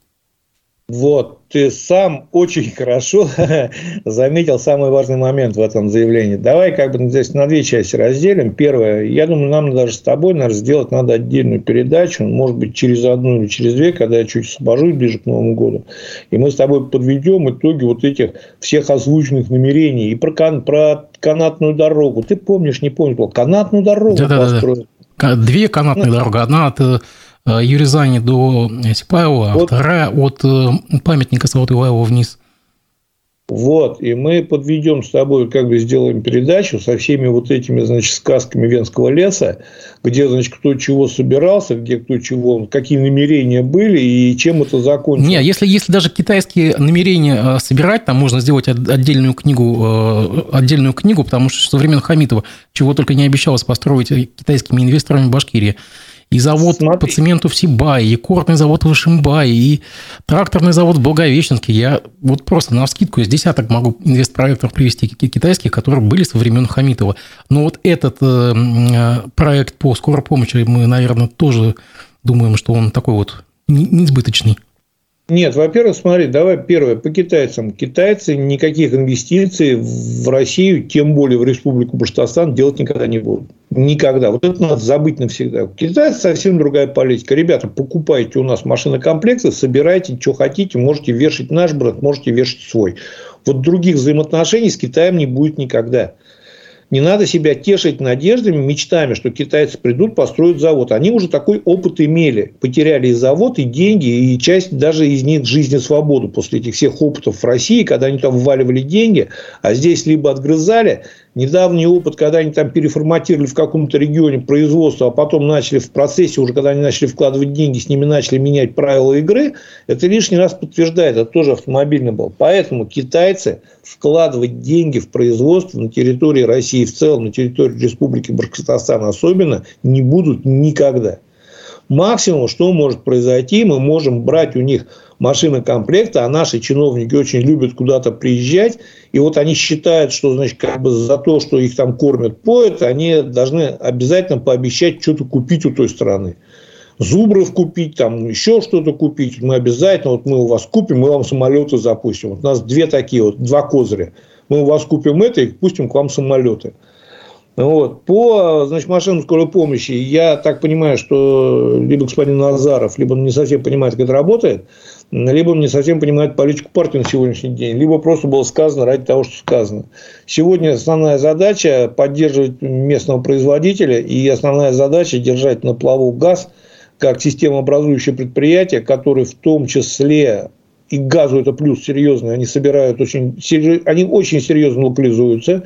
Speaker 2: Вот, ты сам очень хорошо заметил самый важный момент в этом заявлении. Давай как бы здесь на две части разделим. Первое, я думаю, нам даже с тобой надо сделать надо отдельную передачу, может быть, через одну или через две, когда я чуть освобожусь ближе к Новому году. И мы с тобой подведем итоги вот этих всех озвученных намерений. И про, кан- про канатную дорогу. Ты помнишь, не помнишь, канатную дорогу
Speaker 1: да. Да, да. Две канатные ну, дороги. Одна от э, Юризани до Сипаева, а вот. вторая от э, памятника Саватуйлаева вниз.
Speaker 2: Вот, и мы подведем с тобой, как бы сделаем передачу со всеми вот этими, значит, сказками Венского леса, где, значит, кто чего собирался, где кто чего, какие намерения были и чем это закончилось.
Speaker 1: Не, если, если даже китайские намерения э, собирать, там можно сделать отдельную книгу, отдельную книгу, потому что со времен Хамитова чего только не обещалось построить китайскими инвесторами в Башкирии и завод Смотри. по цементу в Сибае, и кортный завод в Ишимбае, и тракторный завод в Благовещенске. Я вот просто на скидку из десяток могу инвестпроектов привести китайских, которые были со времен Хамитова. Но вот этот э, э, проект по скорой помощи мы, наверное, тоже думаем, что он такой вот несбыточный.
Speaker 2: Нет, во-первых, смотри, давай первое по китайцам. Китайцы никаких инвестиций в Россию, тем более в Республику Башкортостан, делать никогда не будут. Никогда. Вот это надо забыть навсегда. У китайцев совсем другая политика. Ребята, покупайте у нас машинокомплекты, собирайте, что хотите, можете вешать наш бренд, можете вешать свой. Вот других взаимоотношений с Китаем не будет никогда. Не надо себя тешить надеждами, мечтами, что китайцы придут, построят завод. Они уже такой опыт имели. Потеряли и завод, и деньги, и часть даже из них жизни свободу после этих всех опытов в России, когда они там вваливали деньги, а здесь либо отгрызали, Недавний опыт, когда они там переформатировали в каком-то регионе производство, а потом начали в процессе, уже когда они начали вкладывать деньги, с ними начали менять правила игры, это лишний раз подтверждает, это тоже автомобильный был. Поэтому китайцы вкладывать деньги в производство на территории России в целом, на территории Республики Башкортостан особенно, не будут никогда. Максимум, что может произойти, мы можем брать у них машины комплекта, а наши чиновники очень любят куда-то приезжать, и вот они считают, что, значит, как бы за то, что их там кормят, поют, они должны обязательно пообещать что-то купить у той страны. Зубров купить, там еще что-то купить. Мы обязательно, вот мы у вас купим, мы вам самолеты запустим. Вот у нас две такие вот, два козыря. Мы у вас купим это и пустим к вам самолеты. Вот. По значит, машинам скорой помощи, я так понимаю, что либо господин Назаров, либо он не совсем понимает, как это работает, либо он не совсем понимает политику партии на сегодняшний день, либо просто было сказано ради того, что сказано. Сегодня основная задача – поддерживать местного производителя, и основная задача – держать на плаву газ как системообразующее предприятие, которое в том числе и газу это плюс серьезный, они собирают очень, они очень серьезно локализуются,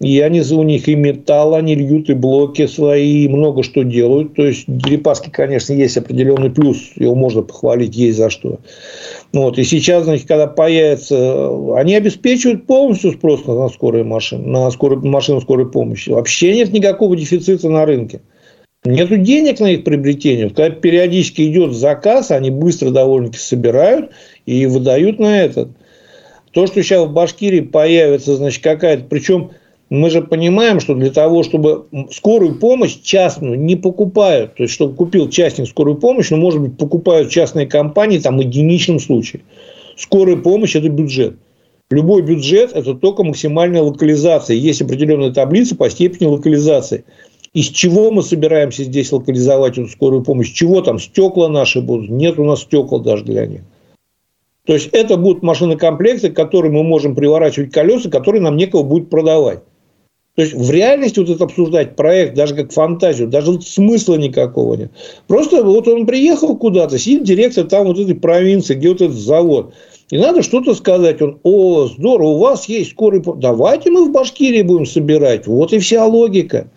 Speaker 2: и они у них и металл, они льют, и блоки свои, и много что делают. То есть, Дерипаски, конечно, есть определенный плюс, его можно похвалить, есть за что. Вот. И сейчас, значит, когда появится, они обеспечивают полностью спрос на скорые машины, на скорую, машину скорой помощи. Вообще нет никакого дефицита на рынке. Нету денег на их приобретение. Когда периодически идет заказ, они быстро довольно-таки собирают и выдают на этот. То, что сейчас в Башкирии появится, значит, какая-то... Причем мы же понимаем, что для того, чтобы скорую помощь частную не покупают, то есть, чтобы купил частник скорую помощь, но, может быть, покупают частные компании там в единичном случае. Скорая помощь – это бюджет. Любой бюджет – это только максимальная локализация. Есть определенная таблица по степени локализации. Из чего мы собираемся здесь локализовать эту скорую помощь? Чего там? Стекла наши будут? Нет у нас стекла даже для них. То есть, это будут машинокомплекты, которые мы можем приворачивать колеса, которые нам некого будет продавать. То есть, в реальности вот это обсуждать проект, даже как фантазию, даже вот смысла никакого нет. Просто вот он приехал куда-то, сидит директор там вот этой провинции, где вот этот завод. И надо что-то сказать. Он, о, здорово, у вас есть скорый... Давайте мы в Башкирии будем собирать. Вот и вся логика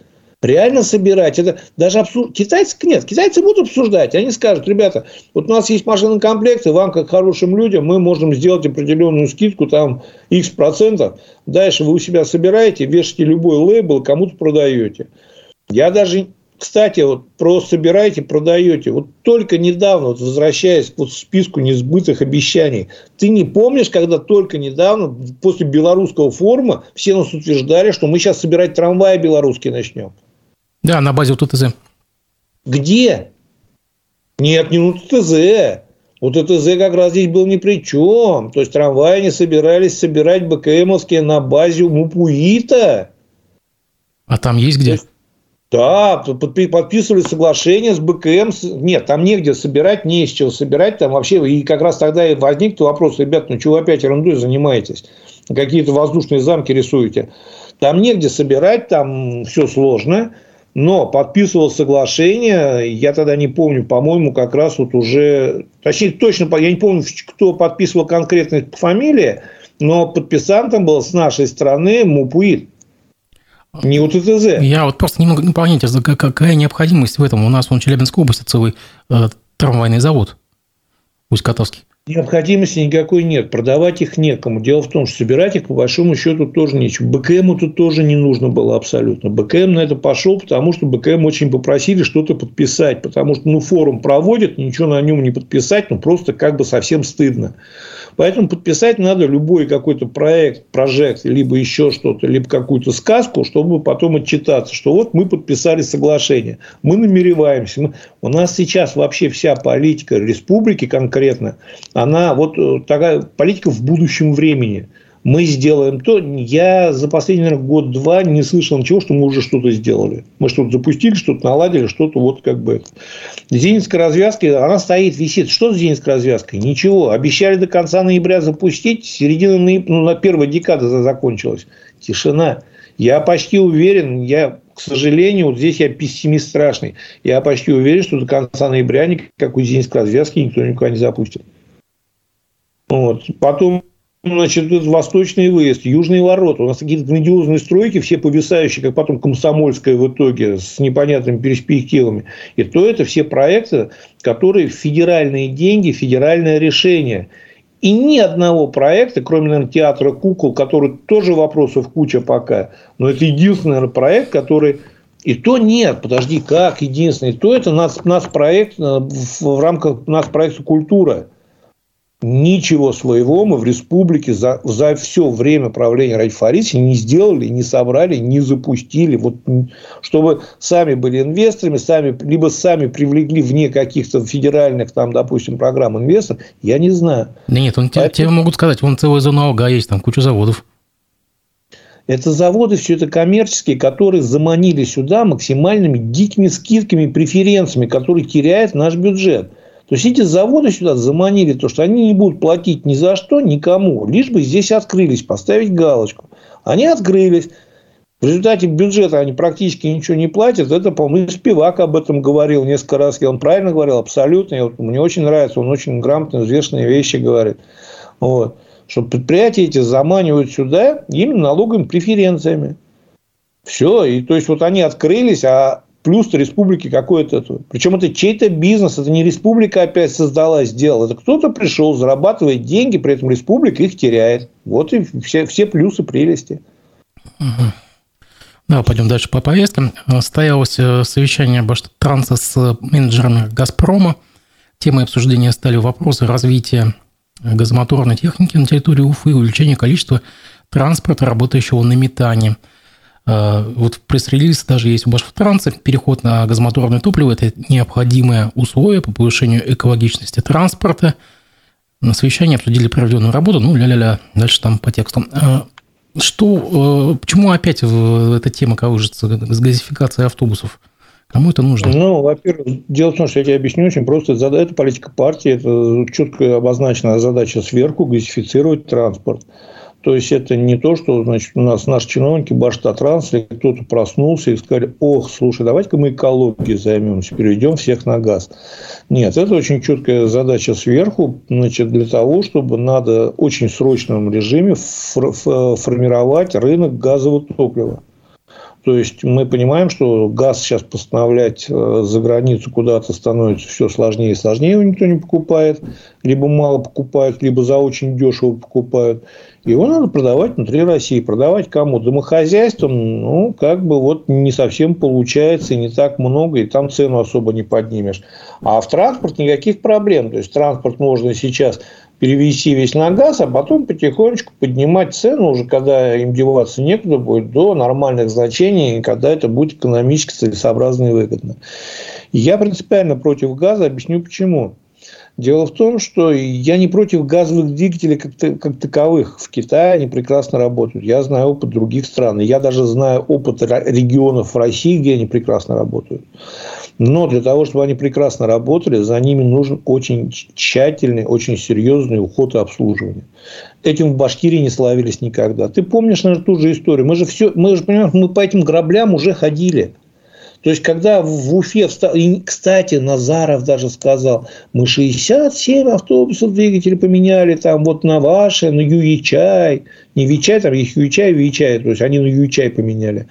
Speaker 2: реально собирать. Это даже абсурд. Китайцы нет. Китайцы будут обсуждать. Они скажут, ребята, вот у нас есть машинный комплект, и вам, как хорошим людям, мы можем сделать определенную скидку, там, x процентов. Дальше вы у себя собираете, вешаете любой лейбл, кому-то продаете. Я даже кстати, вот про собираете, продаете. Вот только недавно, вот возвращаясь вот к списку несбытых обещаний, ты не помнишь, когда только недавно, после белорусского форума, все нас утверждали, что мы сейчас собирать трамваи белорусские начнем.
Speaker 1: Да, на базе УТТЗ.
Speaker 2: Где? Нет, не УТТЗ. УТТЗ как раз здесь был ни при чем. То есть, трамваи не собирались собирать БКМовские на базе МУПУИТа.
Speaker 1: А там есть где? есть,
Speaker 2: да, подписывали соглашение с БКМ. Нет, там негде собирать, не из чего собирать. Там вообще, и как раз тогда и возник вопрос, ребят, ну чего вы опять ерундой занимаетесь? Какие-то воздушные замки рисуете. Там негде собирать, там все сложно. Но подписывал соглашение, я тогда не помню, по-моему, как раз вот уже, точнее, точно, я не помню, кто подписывал конкретно по фамилии, но подписантом был с нашей стороны МУПУИД. Не УТТЗ.
Speaker 1: Я вот просто не могу не понять, а какая необходимость в этом. У нас в Челябинской области целый э, трамвайный завод Усть-Котовский.
Speaker 2: Необходимости никакой нет. Продавать их некому. Дело в том, что собирать их по большому счету тоже нечего. БКМу тут тоже не нужно было абсолютно. БКМ на это пошел, потому что БКМ очень попросили что-то подписать. Потому что ну, форум проводит, ничего на нем не подписать, ну просто как бы совсем стыдно. Поэтому подписать надо любой какой-то проект, прожект, либо еще что-то, либо какую-то сказку, чтобы потом отчитаться, что вот мы подписали соглашение, мы намереваемся. У нас сейчас вообще вся политика республики конкретно, она вот э, такая политика в будущем времени – мы сделаем то. Я за последний год-два не слышал ничего, что мы уже что-то сделали. Мы что-то запустили, что-то наладили, что-то вот как бы. Зенитская развязка, она стоит, висит. Что с Зенитской развязкой? Ничего. Обещали до конца ноября запустить. Середина ноября, ну, на первая декада закончилась. Тишина. Я почти уверен, я, к сожалению, вот здесь я пессимист страшный. Я почти уверен, что до конца ноября никакой зенитской развязки никто никуда не запустит. Вот. Потом значит, восточный выезд, южные ворота. У нас какие-то грандиозные стройки, все повисающие, как потом Комсомольская в итоге, с непонятными перспективами. И то это все проекты, которые федеральные деньги, федеральное решение. И ни одного проекта, кроме, наверное, театра кукол, который тоже вопросов куча пока, но это единственный наверное, проект, который и то нет, подожди, как единственный? То это нас, нас проект э, в рамках нас проекта культура. Ничего своего мы в республике за, за все время правления Ради Фариси не сделали, не собрали, не запустили. Вот, чтобы сами были инвесторами, сами, либо сами привлекли вне каких-то федеральных, там, допустим, программ инвесторов, я не знаю.
Speaker 1: Да нет, он, Поэтому... тебе могут сказать, вон целая зона ОГА есть, там куча заводов.
Speaker 2: Это заводы, все это коммерческие, которые заманили сюда максимальными дикими скидками, преференциями, которые теряет наш бюджет. То есть эти заводы сюда заманили то, что они не будут платить ни за что никому, лишь бы здесь открылись, поставить галочку. Они открылись. В результате бюджета они практически ничего не платят. Это, по-моему, Спивак об этом говорил несколько раз. И он правильно говорил, абсолютно. вот, мне очень нравится, он очень грамотно, взвешенные вещи говорит. Вот. Что предприятия эти заманивают сюда именно налоговыми преференциями. Все. И то есть, вот они открылись, а плюс республики какой-то. Причем это чей-то бизнес, это не республика опять создала, сделала. Это кто-то пришел, зарабатывает деньги, при этом республика их теряет. Вот и все, все плюсы, прелести.
Speaker 1: Да, пойдем дальше по повесткам. Состоялось э, совещание Баштранса с менеджерами «Газпрома». Темой обсуждения стали вопросы развития газомоторной техники на территории Уфы и увеличения количества транспорта, работающего на метане – Э, вот в пресс-релизе даже есть у Башфтранса переход на газомоторное топливо – это необходимое условие по повышению экологичности транспорта. На совещании обсудили проведенную работу, ну, ля-ля-ля, дальше там по тексту. Э, что, э, почему опять эта тема колышется с газификацией автобусов? Кому это нужно?
Speaker 2: Ну, во-первых, дело в том, что я тебе объясню очень просто. Это политика партии, это четко обозначенная задача сверху – газифицировать транспорт. То есть это не то, что значит, у нас наши чиновники Баштатранс или кто-то проснулся и сказали, ох, слушай, давайте-ка мы экологией займемся, переведем всех на газ. Нет, это очень четкая задача сверху, значит, для того, чтобы надо очень срочном режиме формировать рынок газового топлива. То есть мы понимаем, что газ сейчас поставлять э, за границу куда-то становится все сложнее и сложнее, его никто не покупает, либо мало покупают, либо за очень дешево покупают. Его надо продавать внутри России. Продавать кому? Домохозяйствам, ну, как бы вот не совсем получается, и не так много, и там цену особо не поднимешь. А в транспорт никаких проблем. То есть, транспорт можно сейчас перевести весь на газ, а потом потихонечку поднимать цену, уже когда им деваться некуда будет, до нормальных значений, когда это будет экономически целесообразно и выгодно. Я принципиально против газа, объясню почему. Дело в том, что я не против газовых двигателей как, как таковых. В Китае они прекрасно работают. Я знаю опыт других стран. Я даже знаю опыт регионов России, где они прекрасно работают. Но для того, чтобы они прекрасно работали, за ними нужен очень тщательный, очень серьезный уход и обслуживание. Этим в Башкирии не славились никогда. Ты помнишь, наверное, ту же историю. Мы же, все, мы же понимаем, мы по этим граблям уже ходили. То есть, когда в Уфе встал... И, кстати, Назаров даже сказал, мы 67 автобусов двигатели поменяли там вот на ваши, на Юичай. Не Вичай, там есть Юичай, Вичай. То есть, они на Юичай поменяли.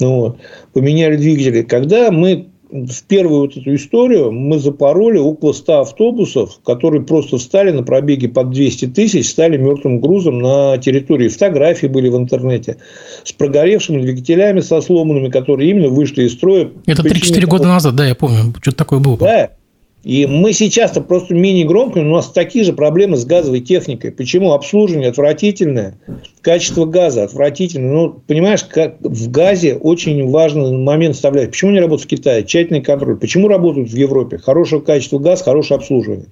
Speaker 2: Ну, вот. Поменяли двигатели. Когда мы в первую вот эту историю мы запороли около 100 автобусов, которые просто встали на пробеге под 200 тысяч, стали мертвым грузом на территории. Фотографии были в интернете с прогоревшими двигателями, со сломанными, которые именно вышли из строя.
Speaker 1: Это 3-4 года назад, да, я помню, что-то такое было.
Speaker 2: Да, и мы сейчас-то просто но у нас такие же проблемы с газовой техникой. Почему? Обслуживание отвратительное, качество газа отвратительное. Ну, понимаешь, как в газе очень важный момент составляет. Почему не работают в Китае? Тщательный контроль. Почему работают в Европе? Хорошее качество газа, хорошее обслуживание.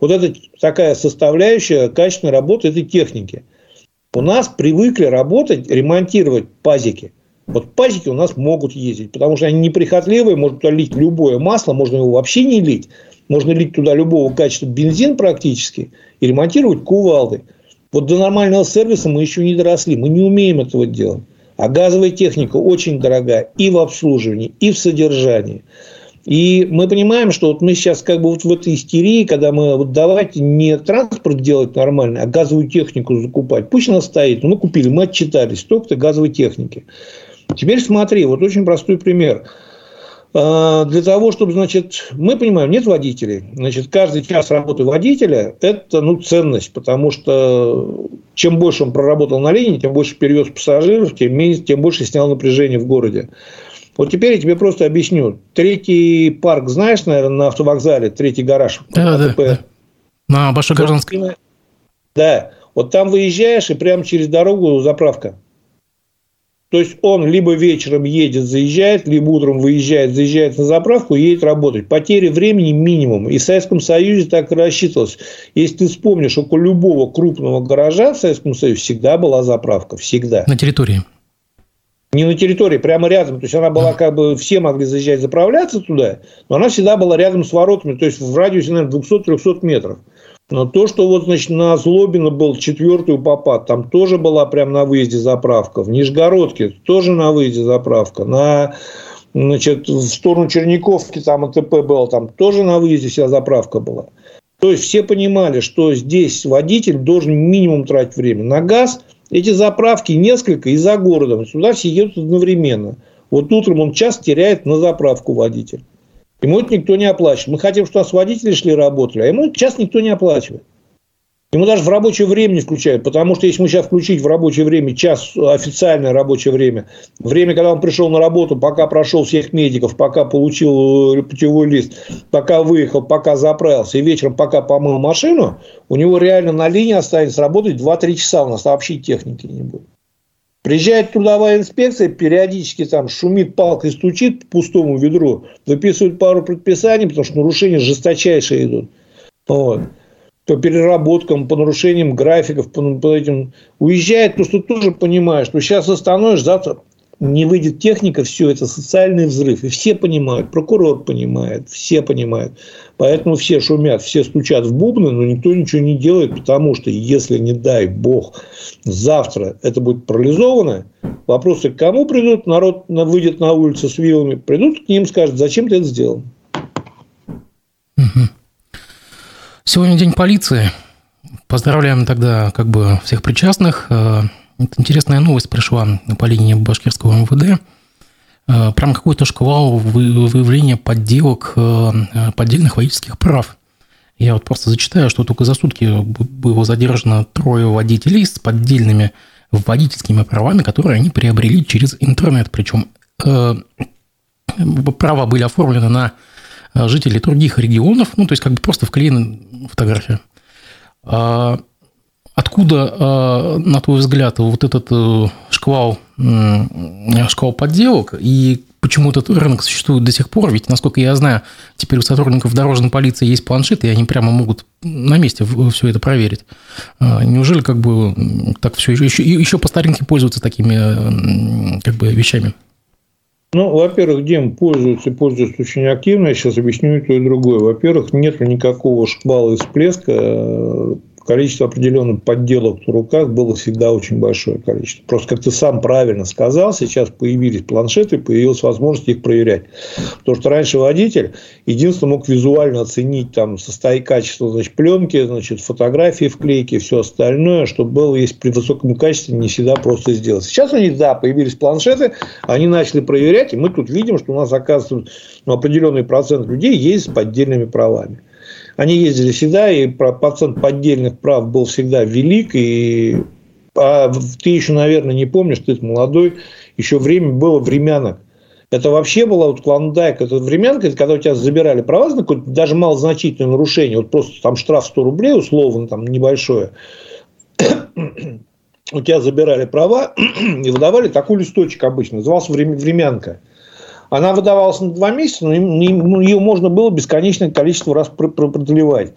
Speaker 2: Вот это такая составляющая качественной работы этой техники. У нас привыкли работать, ремонтировать пазики. Вот пазики у нас могут ездить, потому что они неприхотливые, можно туда лить любое масло, можно его вообще не лить. Можно лить туда любого качества бензин практически и ремонтировать кувалды. Вот до нормального сервиса мы еще не доросли, мы не умеем этого делать. А газовая техника очень дорогая и в обслуживании, и в содержании. И мы понимаем, что вот мы сейчас как бы вот в этой истерии, когда мы вот давайте не транспорт делать нормально, а газовую технику закупать. Пусть она стоит, мы купили, мы отчитались, столько-то газовой техники. Теперь смотри, вот очень простой пример. А, для того, чтобы, значит, мы понимаем, нет водителей. Значит, каждый час работы водителя – это ну, ценность, потому что чем больше он проработал на линии, тем больше перевез пассажиров, тем, меньше, тем больше снял напряжение в городе. Вот теперь я тебе просто объясню. Третий парк, знаешь, наверное, на автовокзале, третий гараж.
Speaker 1: Да, да, да. На Большой Гражданской.
Speaker 2: Да. Вот там выезжаешь, и прямо через дорогу заправка. То есть он либо вечером едет, заезжает, либо утром выезжает, заезжает на заправку и едет работать. Потери времени минимум. И в Советском Союзе так и рассчитывалось. Если ты вспомнишь, около любого крупного гаража в Советском Союзе всегда была заправка. Всегда.
Speaker 1: На территории.
Speaker 2: Не на территории, прямо рядом. То есть она была как бы, все могли заезжать, заправляться туда, но она всегда была рядом с воротами, то есть в радиусе, наверное, 200-300 метров. Но то, что вот, значит, на Злобина был четвертый попад, там тоже была прям на выезде заправка. В Нижегородке тоже на выезде заправка. На, значит, в сторону Черниковки там АТП был, там тоже на выезде вся заправка была. То есть, все понимали, что здесь водитель должен минимум тратить время. На газ эти заправки несколько и за городом. Сюда все едут одновременно. Вот утром он час теряет на заправку водитель. Ему это никто не оплачивает. Мы хотим, чтобы у нас водители шли работали, а ему сейчас никто не оплачивает. Ему даже в рабочее время не включают, потому что если мы сейчас включить в рабочее время час, официальное рабочее время, время, когда он пришел на работу, пока прошел всех медиков, пока получил э, путевой лист, пока выехал, пока заправился, и вечером пока помыл машину, у него реально на линии останется работать 2-3 часа, у нас вообще техники не будет. Приезжает трудовая инспекция, периодически там шумит палкой, стучит по пустому ведру, выписывают пару предписаний, потому что нарушения жесточайшие идут. Вот. По переработкам, по нарушениям графиков, по, по этим. Уезжает, то что тоже понимаешь, что сейчас остановишь, завтра не выйдет техника, все это социальный взрыв. И все понимают, прокурор понимает, все понимают. Поэтому все шумят, все стучат в бубны, но никто ничего не делает, потому что если, не дай бог, завтра это будет парализовано, вопросы к кому придут, народ выйдет на улицу с вилами, придут к ним, скажут, зачем ты это сделал.
Speaker 1: Сегодня день полиции. Поздравляем тогда как бы всех причастных. Э, Интересная новость пришла по линии башкирского МВД. Э, прям какой-то шквал выявления подделок э, поддельных водительских прав. Я вот просто зачитаю, что только за сутки было задержано трое водителей с поддельными водительскими правами, которые они приобрели через интернет. Причем э, права были оформлены на жителей других регионов, ну, то есть как бы просто вклеена фотография. Откуда, э, на твой взгляд, вот этот э, шквал, шквал подделок и почему этот рынок существует до сих пор? Ведь, насколько я знаю, теперь у сотрудников дорожной полиции есть планшеты, и они прямо могут на месте все это проверить. Э, неужели как бы так все еще, еще по старинке пользуются такими как бы вещами?
Speaker 2: Ну, во-первых, Дем пользуется пользуется очень активно. Я сейчас объясню и то, и другое. Во-первых, нет никакого шквала и всплеска количество определенных подделок в руках было всегда очень большое количество. Просто, как ты сам правильно сказал, сейчас появились планшеты, появилась возможность их проверять. Потому что раньше водитель единственно мог визуально оценить там состояние качества значит, пленки, значит, фотографии вклейки, все остальное, что было, если при высоком качестве, не всегда просто сделать. Сейчас у них, да, появились планшеты, они начали проверять, и мы тут видим, что у нас, оказывается, ну, определенный процент людей есть с поддельными правами. Они ездили всегда, и процент поддельных прав был всегда велик. И а ты еще, наверное, не помнишь, ты молодой, еще время было времянок. Это вообще было вот клондайк. Это временка, это когда у тебя забирали права за какое-то даже малозначительное нарушение. Вот просто там штраф 100 рублей, условно, там небольшое. у тебя забирали права и выдавали такой листочек обычно. Назывался времянка. Она выдавалась на два месяца, но ну, ее можно было бесконечное количество раз продлевать.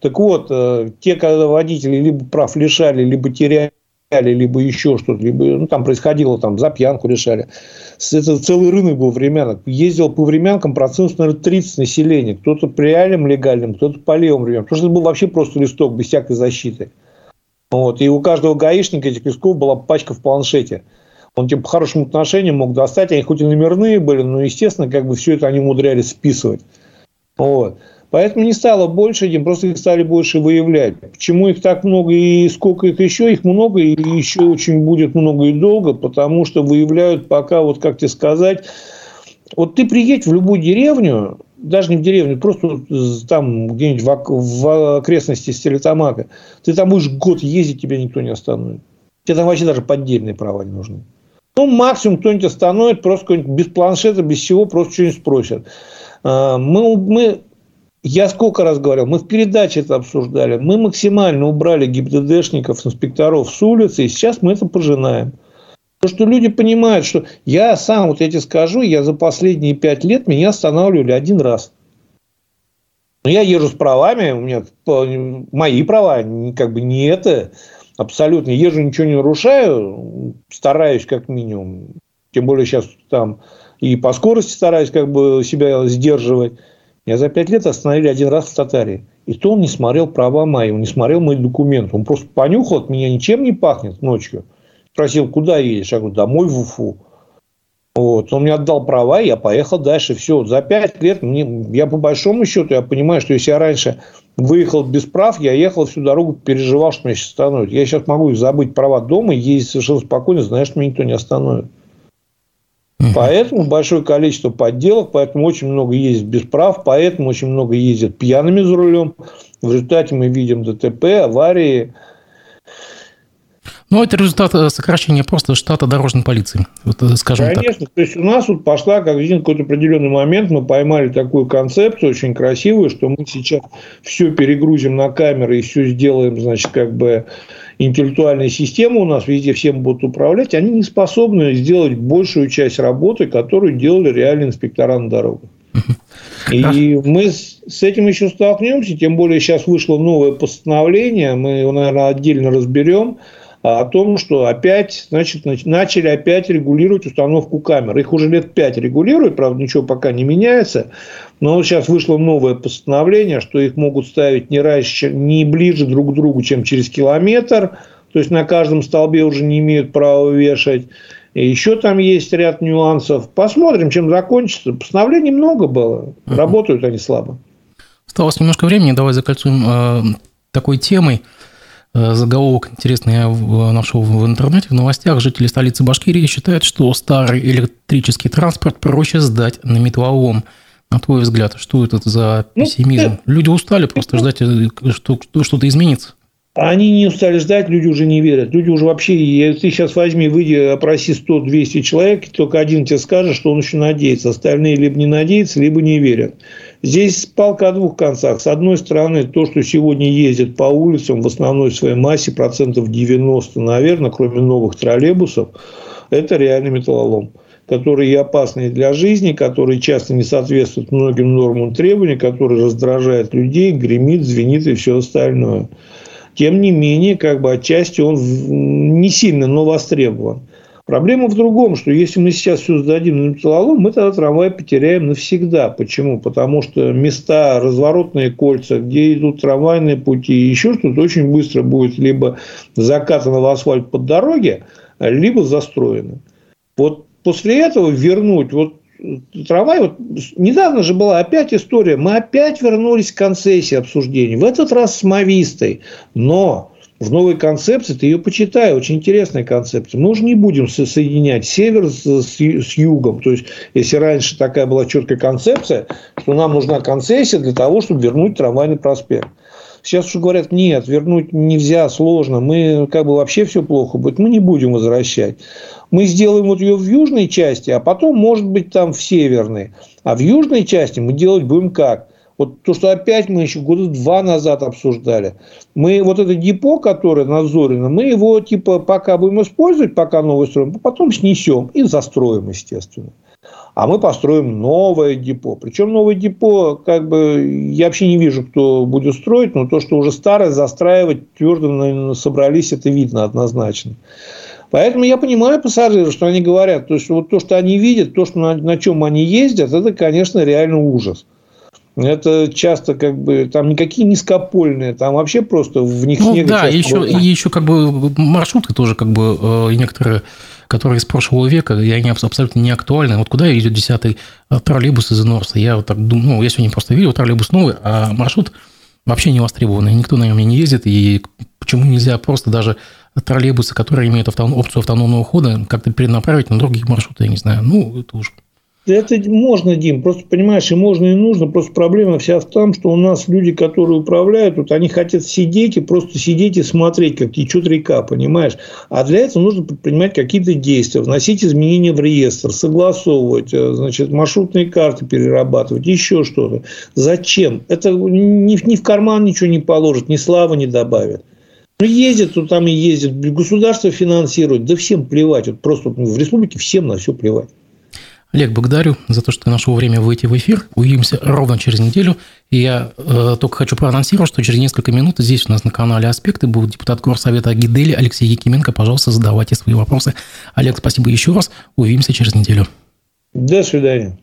Speaker 2: Так вот, э, те, когда водители либо прав лишали, либо теряли, либо еще что-то, либо ну, там происходило, там за пьянку решали. Это целый рынок был времянок. Ездил по времянкам процентов, наверное, 30 населения. Кто-то по реальным легальным, кто-то по левым временам. Потому что это был вообще просто листок без всякой защиты. Вот. И у каждого гаишника этих листков была пачка в планшете. Он типа по хорошим отношениям мог достать, они хоть и номерные были, но, естественно, как бы все это они умудрялись списывать. Вот. Поэтому не стало больше, этим просто их стали больше выявлять. Почему их так много и сколько их еще? Их много и еще очень будет много и долго, потому что выявляют пока, вот как тебе сказать, вот ты приедь в любую деревню, даже не в деревню, просто там где-нибудь в, в окрестности Стерлитамака, ты там будешь год ездить, тебя никто не остановит. Тебе там вообще даже поддельные права не нужны. Ну, максимум кто-нибудь остановит, просто без планшета, без всего, просто что-нибудь спросят. А, мы, мы, я сколько раз говорил, мы в передаче это обсуждали, мы максимально убрали ГИБДДшников, инспекторов с улицы, и сейчас мы это пожинаем. Потому что люди понимают, что я сам, вот тебе скажу, я за последние пять лет меня останавливали один раз. Но я езжу с правами, у меня мои права, как бы не это, абсолютно. Езжу, ничего не нарушаю, стараюсь как минимум. Тем более сейчас там и по скорости стараюсь как бы себя сдерживать. Я за пять лет остановили один раз в Татарии. И то он не смотрел права мои, он не смотрел мои документы. Он просто понюхал, от меня ничем не пахнет ночью. Спросил, куда едешь? Я говорю, домой в Уфу. Вот. Он мне отдал права, я поехал дальше. Все, за пять лет мне, я по большому счету, я понимаю, что если я раньше выехал без прав, я ехал всю дорогу, переживал, что меня сейчас остановят. Я сейчас могу забыть права дома и ездить совершенно спокойно, знаешь, что меня никто не остановит. Поэтому большое количество подделок, поэтому очень много ездит без прав, поэтому очень много ездят пьяными за рулем. В результате мы видим ДТП, аварии,
Speaker 1: ну, это результат э, сокращения просто штата дорожной полиции, вот, э, скажем
Speaker 2: Конечно, так. Конечно, то есть у нас вот пошла, как в какой-то определенный момент, мы поймали такую концепцию очень красивую, что мы сейчас все перегрузим на камеры и все сделаем, значит, как бы интеллектуальная система у нас везде всем будут управлять, они не способны сделать большую часть работы, которую делали реальные инспектора на дорогах. И мы с этим еще столкнемся, тем более сейчас вышло новое постановление, мы его, наверное, отдельно разберем, о том, что опять, значит, начали опять регулировать установку камер. Их уже лет пять регулируют, правда, ничего пока не меняется. Но сейчас вышло новое постановление, что их могут ставить не раньше, не ближе друг к другу, чем через километр. То есть, на каждом столбе уже не имеют права вешать. И еще там есть ряд нюансов. Посмотрим, чем закончится. Постановлений много было. Работают они слабо.
Speaker 1: Осталось немножко времени. Давай закольцуем э, такой темой. Э, заголовок интересный я нашел в интернете, в новостях. Жители столицы Башкирии считают, что старый электрический транспорт проще сдать на металлолом. На твой взгляд, что это за ну, пессимизм? Люди устали просто ждать, э, что что-то изменится.
Speaker 2: Они не устали ждать, люди уже не верят. Люди уже вообще... Ты сейчас возьми, выйди, опроси 100-200 человек, только один тебе скажет, что он еще надеется. Остальные либо не надеются, либо не верят. Здесь палка о двух концах. С одной стороны, то, что сегодня ездит по улицам в основной своей массе, процентов 90, наверное, кроме новых троллейбусов, это реальный металлолом которые и опасны для жизни, которые часто не соответствуют многим нормам требований, которые раздражают людей, гремит, звенит и все остальное. Тем не менее, как бы отчасти он не сильно, но востребован. Проблема в другом, что если мы сейчас все сдадим на металлолом, мы тогда трамвай потеряем навсегда. Почему? Потому что места, разворотные кольца, где идут трамвайные пути еще что-то, очень быстро будет либо закатано в асфальт под дороги, либо застроено. Вот после этого вернуть вот трамвай, вот недавно же была опять история, мы опять вернулись к концессии обсуждений, в этот раз с Мавистой, но в новой концепции, ты ее почитай, очень интересная концепция. Мы уже не будем соединять север с, с, с югом. То есть, если раньше такая была четкая концепция, что нам нужна концессия для того, чтобы вернуть трамвайный проспект. Сейчас уже говорят, нет, вернуть нельзя, сложно, мы как бы вообще все плохо будет, мы не будем возвращать. Мы сделаем вот ее в южной части, а потом, может быть, там в северной. А в южной части мы делать будем как? Вот то, что опять мы еще года два назад обсуждали. Мы вот это депо, которое на Зорино, мы его типа пока будем использовать, пока новый строим, потом снесем и застроим, естественно. А мы построим новое депо. Причем новое депо, как бы, я вообще не вижу, кто будет строить, но то, что уже старое, застраивать твердо собрались, это видно однозначно. Поэтому я понимаю пассажиров, что они говорят, то есть вот то, что они видят, то, что на, на чем они ездят, это, конечно, реально ужас. Это часто как бы там никакие низкопольные, там вообще просто в них
Speaker 1: ну, Да, еще, и еще как бы маршрутки тоже как бы э, некоторые которые из прошлого века, и они абсолютно не актуальны. Вот куда идет десятый э, троллейбус из Инорса? Я вот так думаю, ну, я сегодня просто видел троллейбус новый, а маршрут вообще не востребованный, никто на нем не ездит, и почему нельзя просто даже троллейбусы, которые имеют автоном, опцию автономного хода, как-то перенаправить на другие маршруты, я не знаю. Ну, это уж
Speaker 2: это можно, Дим, просто понимаешь, и можно, и нужно. Просто проблема вся в том, что у нас люди, которые управляют, вот они хотят сидеть и просто сидеть и смотреть, как течет река, понимаешь? А для этого нужно предпринимать какие-то действия, вносить изменения в реестр, согласовывать, э, значит, маршрутные карты перерабатывать, еще что-то. Зачем? Это ни, ни в карман ничего не положит, ни славы не добавит. Ну, ездят, то там и ездят. Государство финансирует. Да всем плевать. Вот просто в республике всем на все плевать.
Speaker 1: Олег, благодарю за то, что ты нашел время выйти в эфир. Увидимся ровно через неделю. И я э, только хочу проанонсировать, что через несколько минут здесь у нас на канале «Аспекты» будет депутат Горсовета Гидели Алексей Якименко. Пожалуйста, задавайте свои вопросы. Олег, спасибо еще раз. Увидимся через неделю.
Speaker 2: До свидания.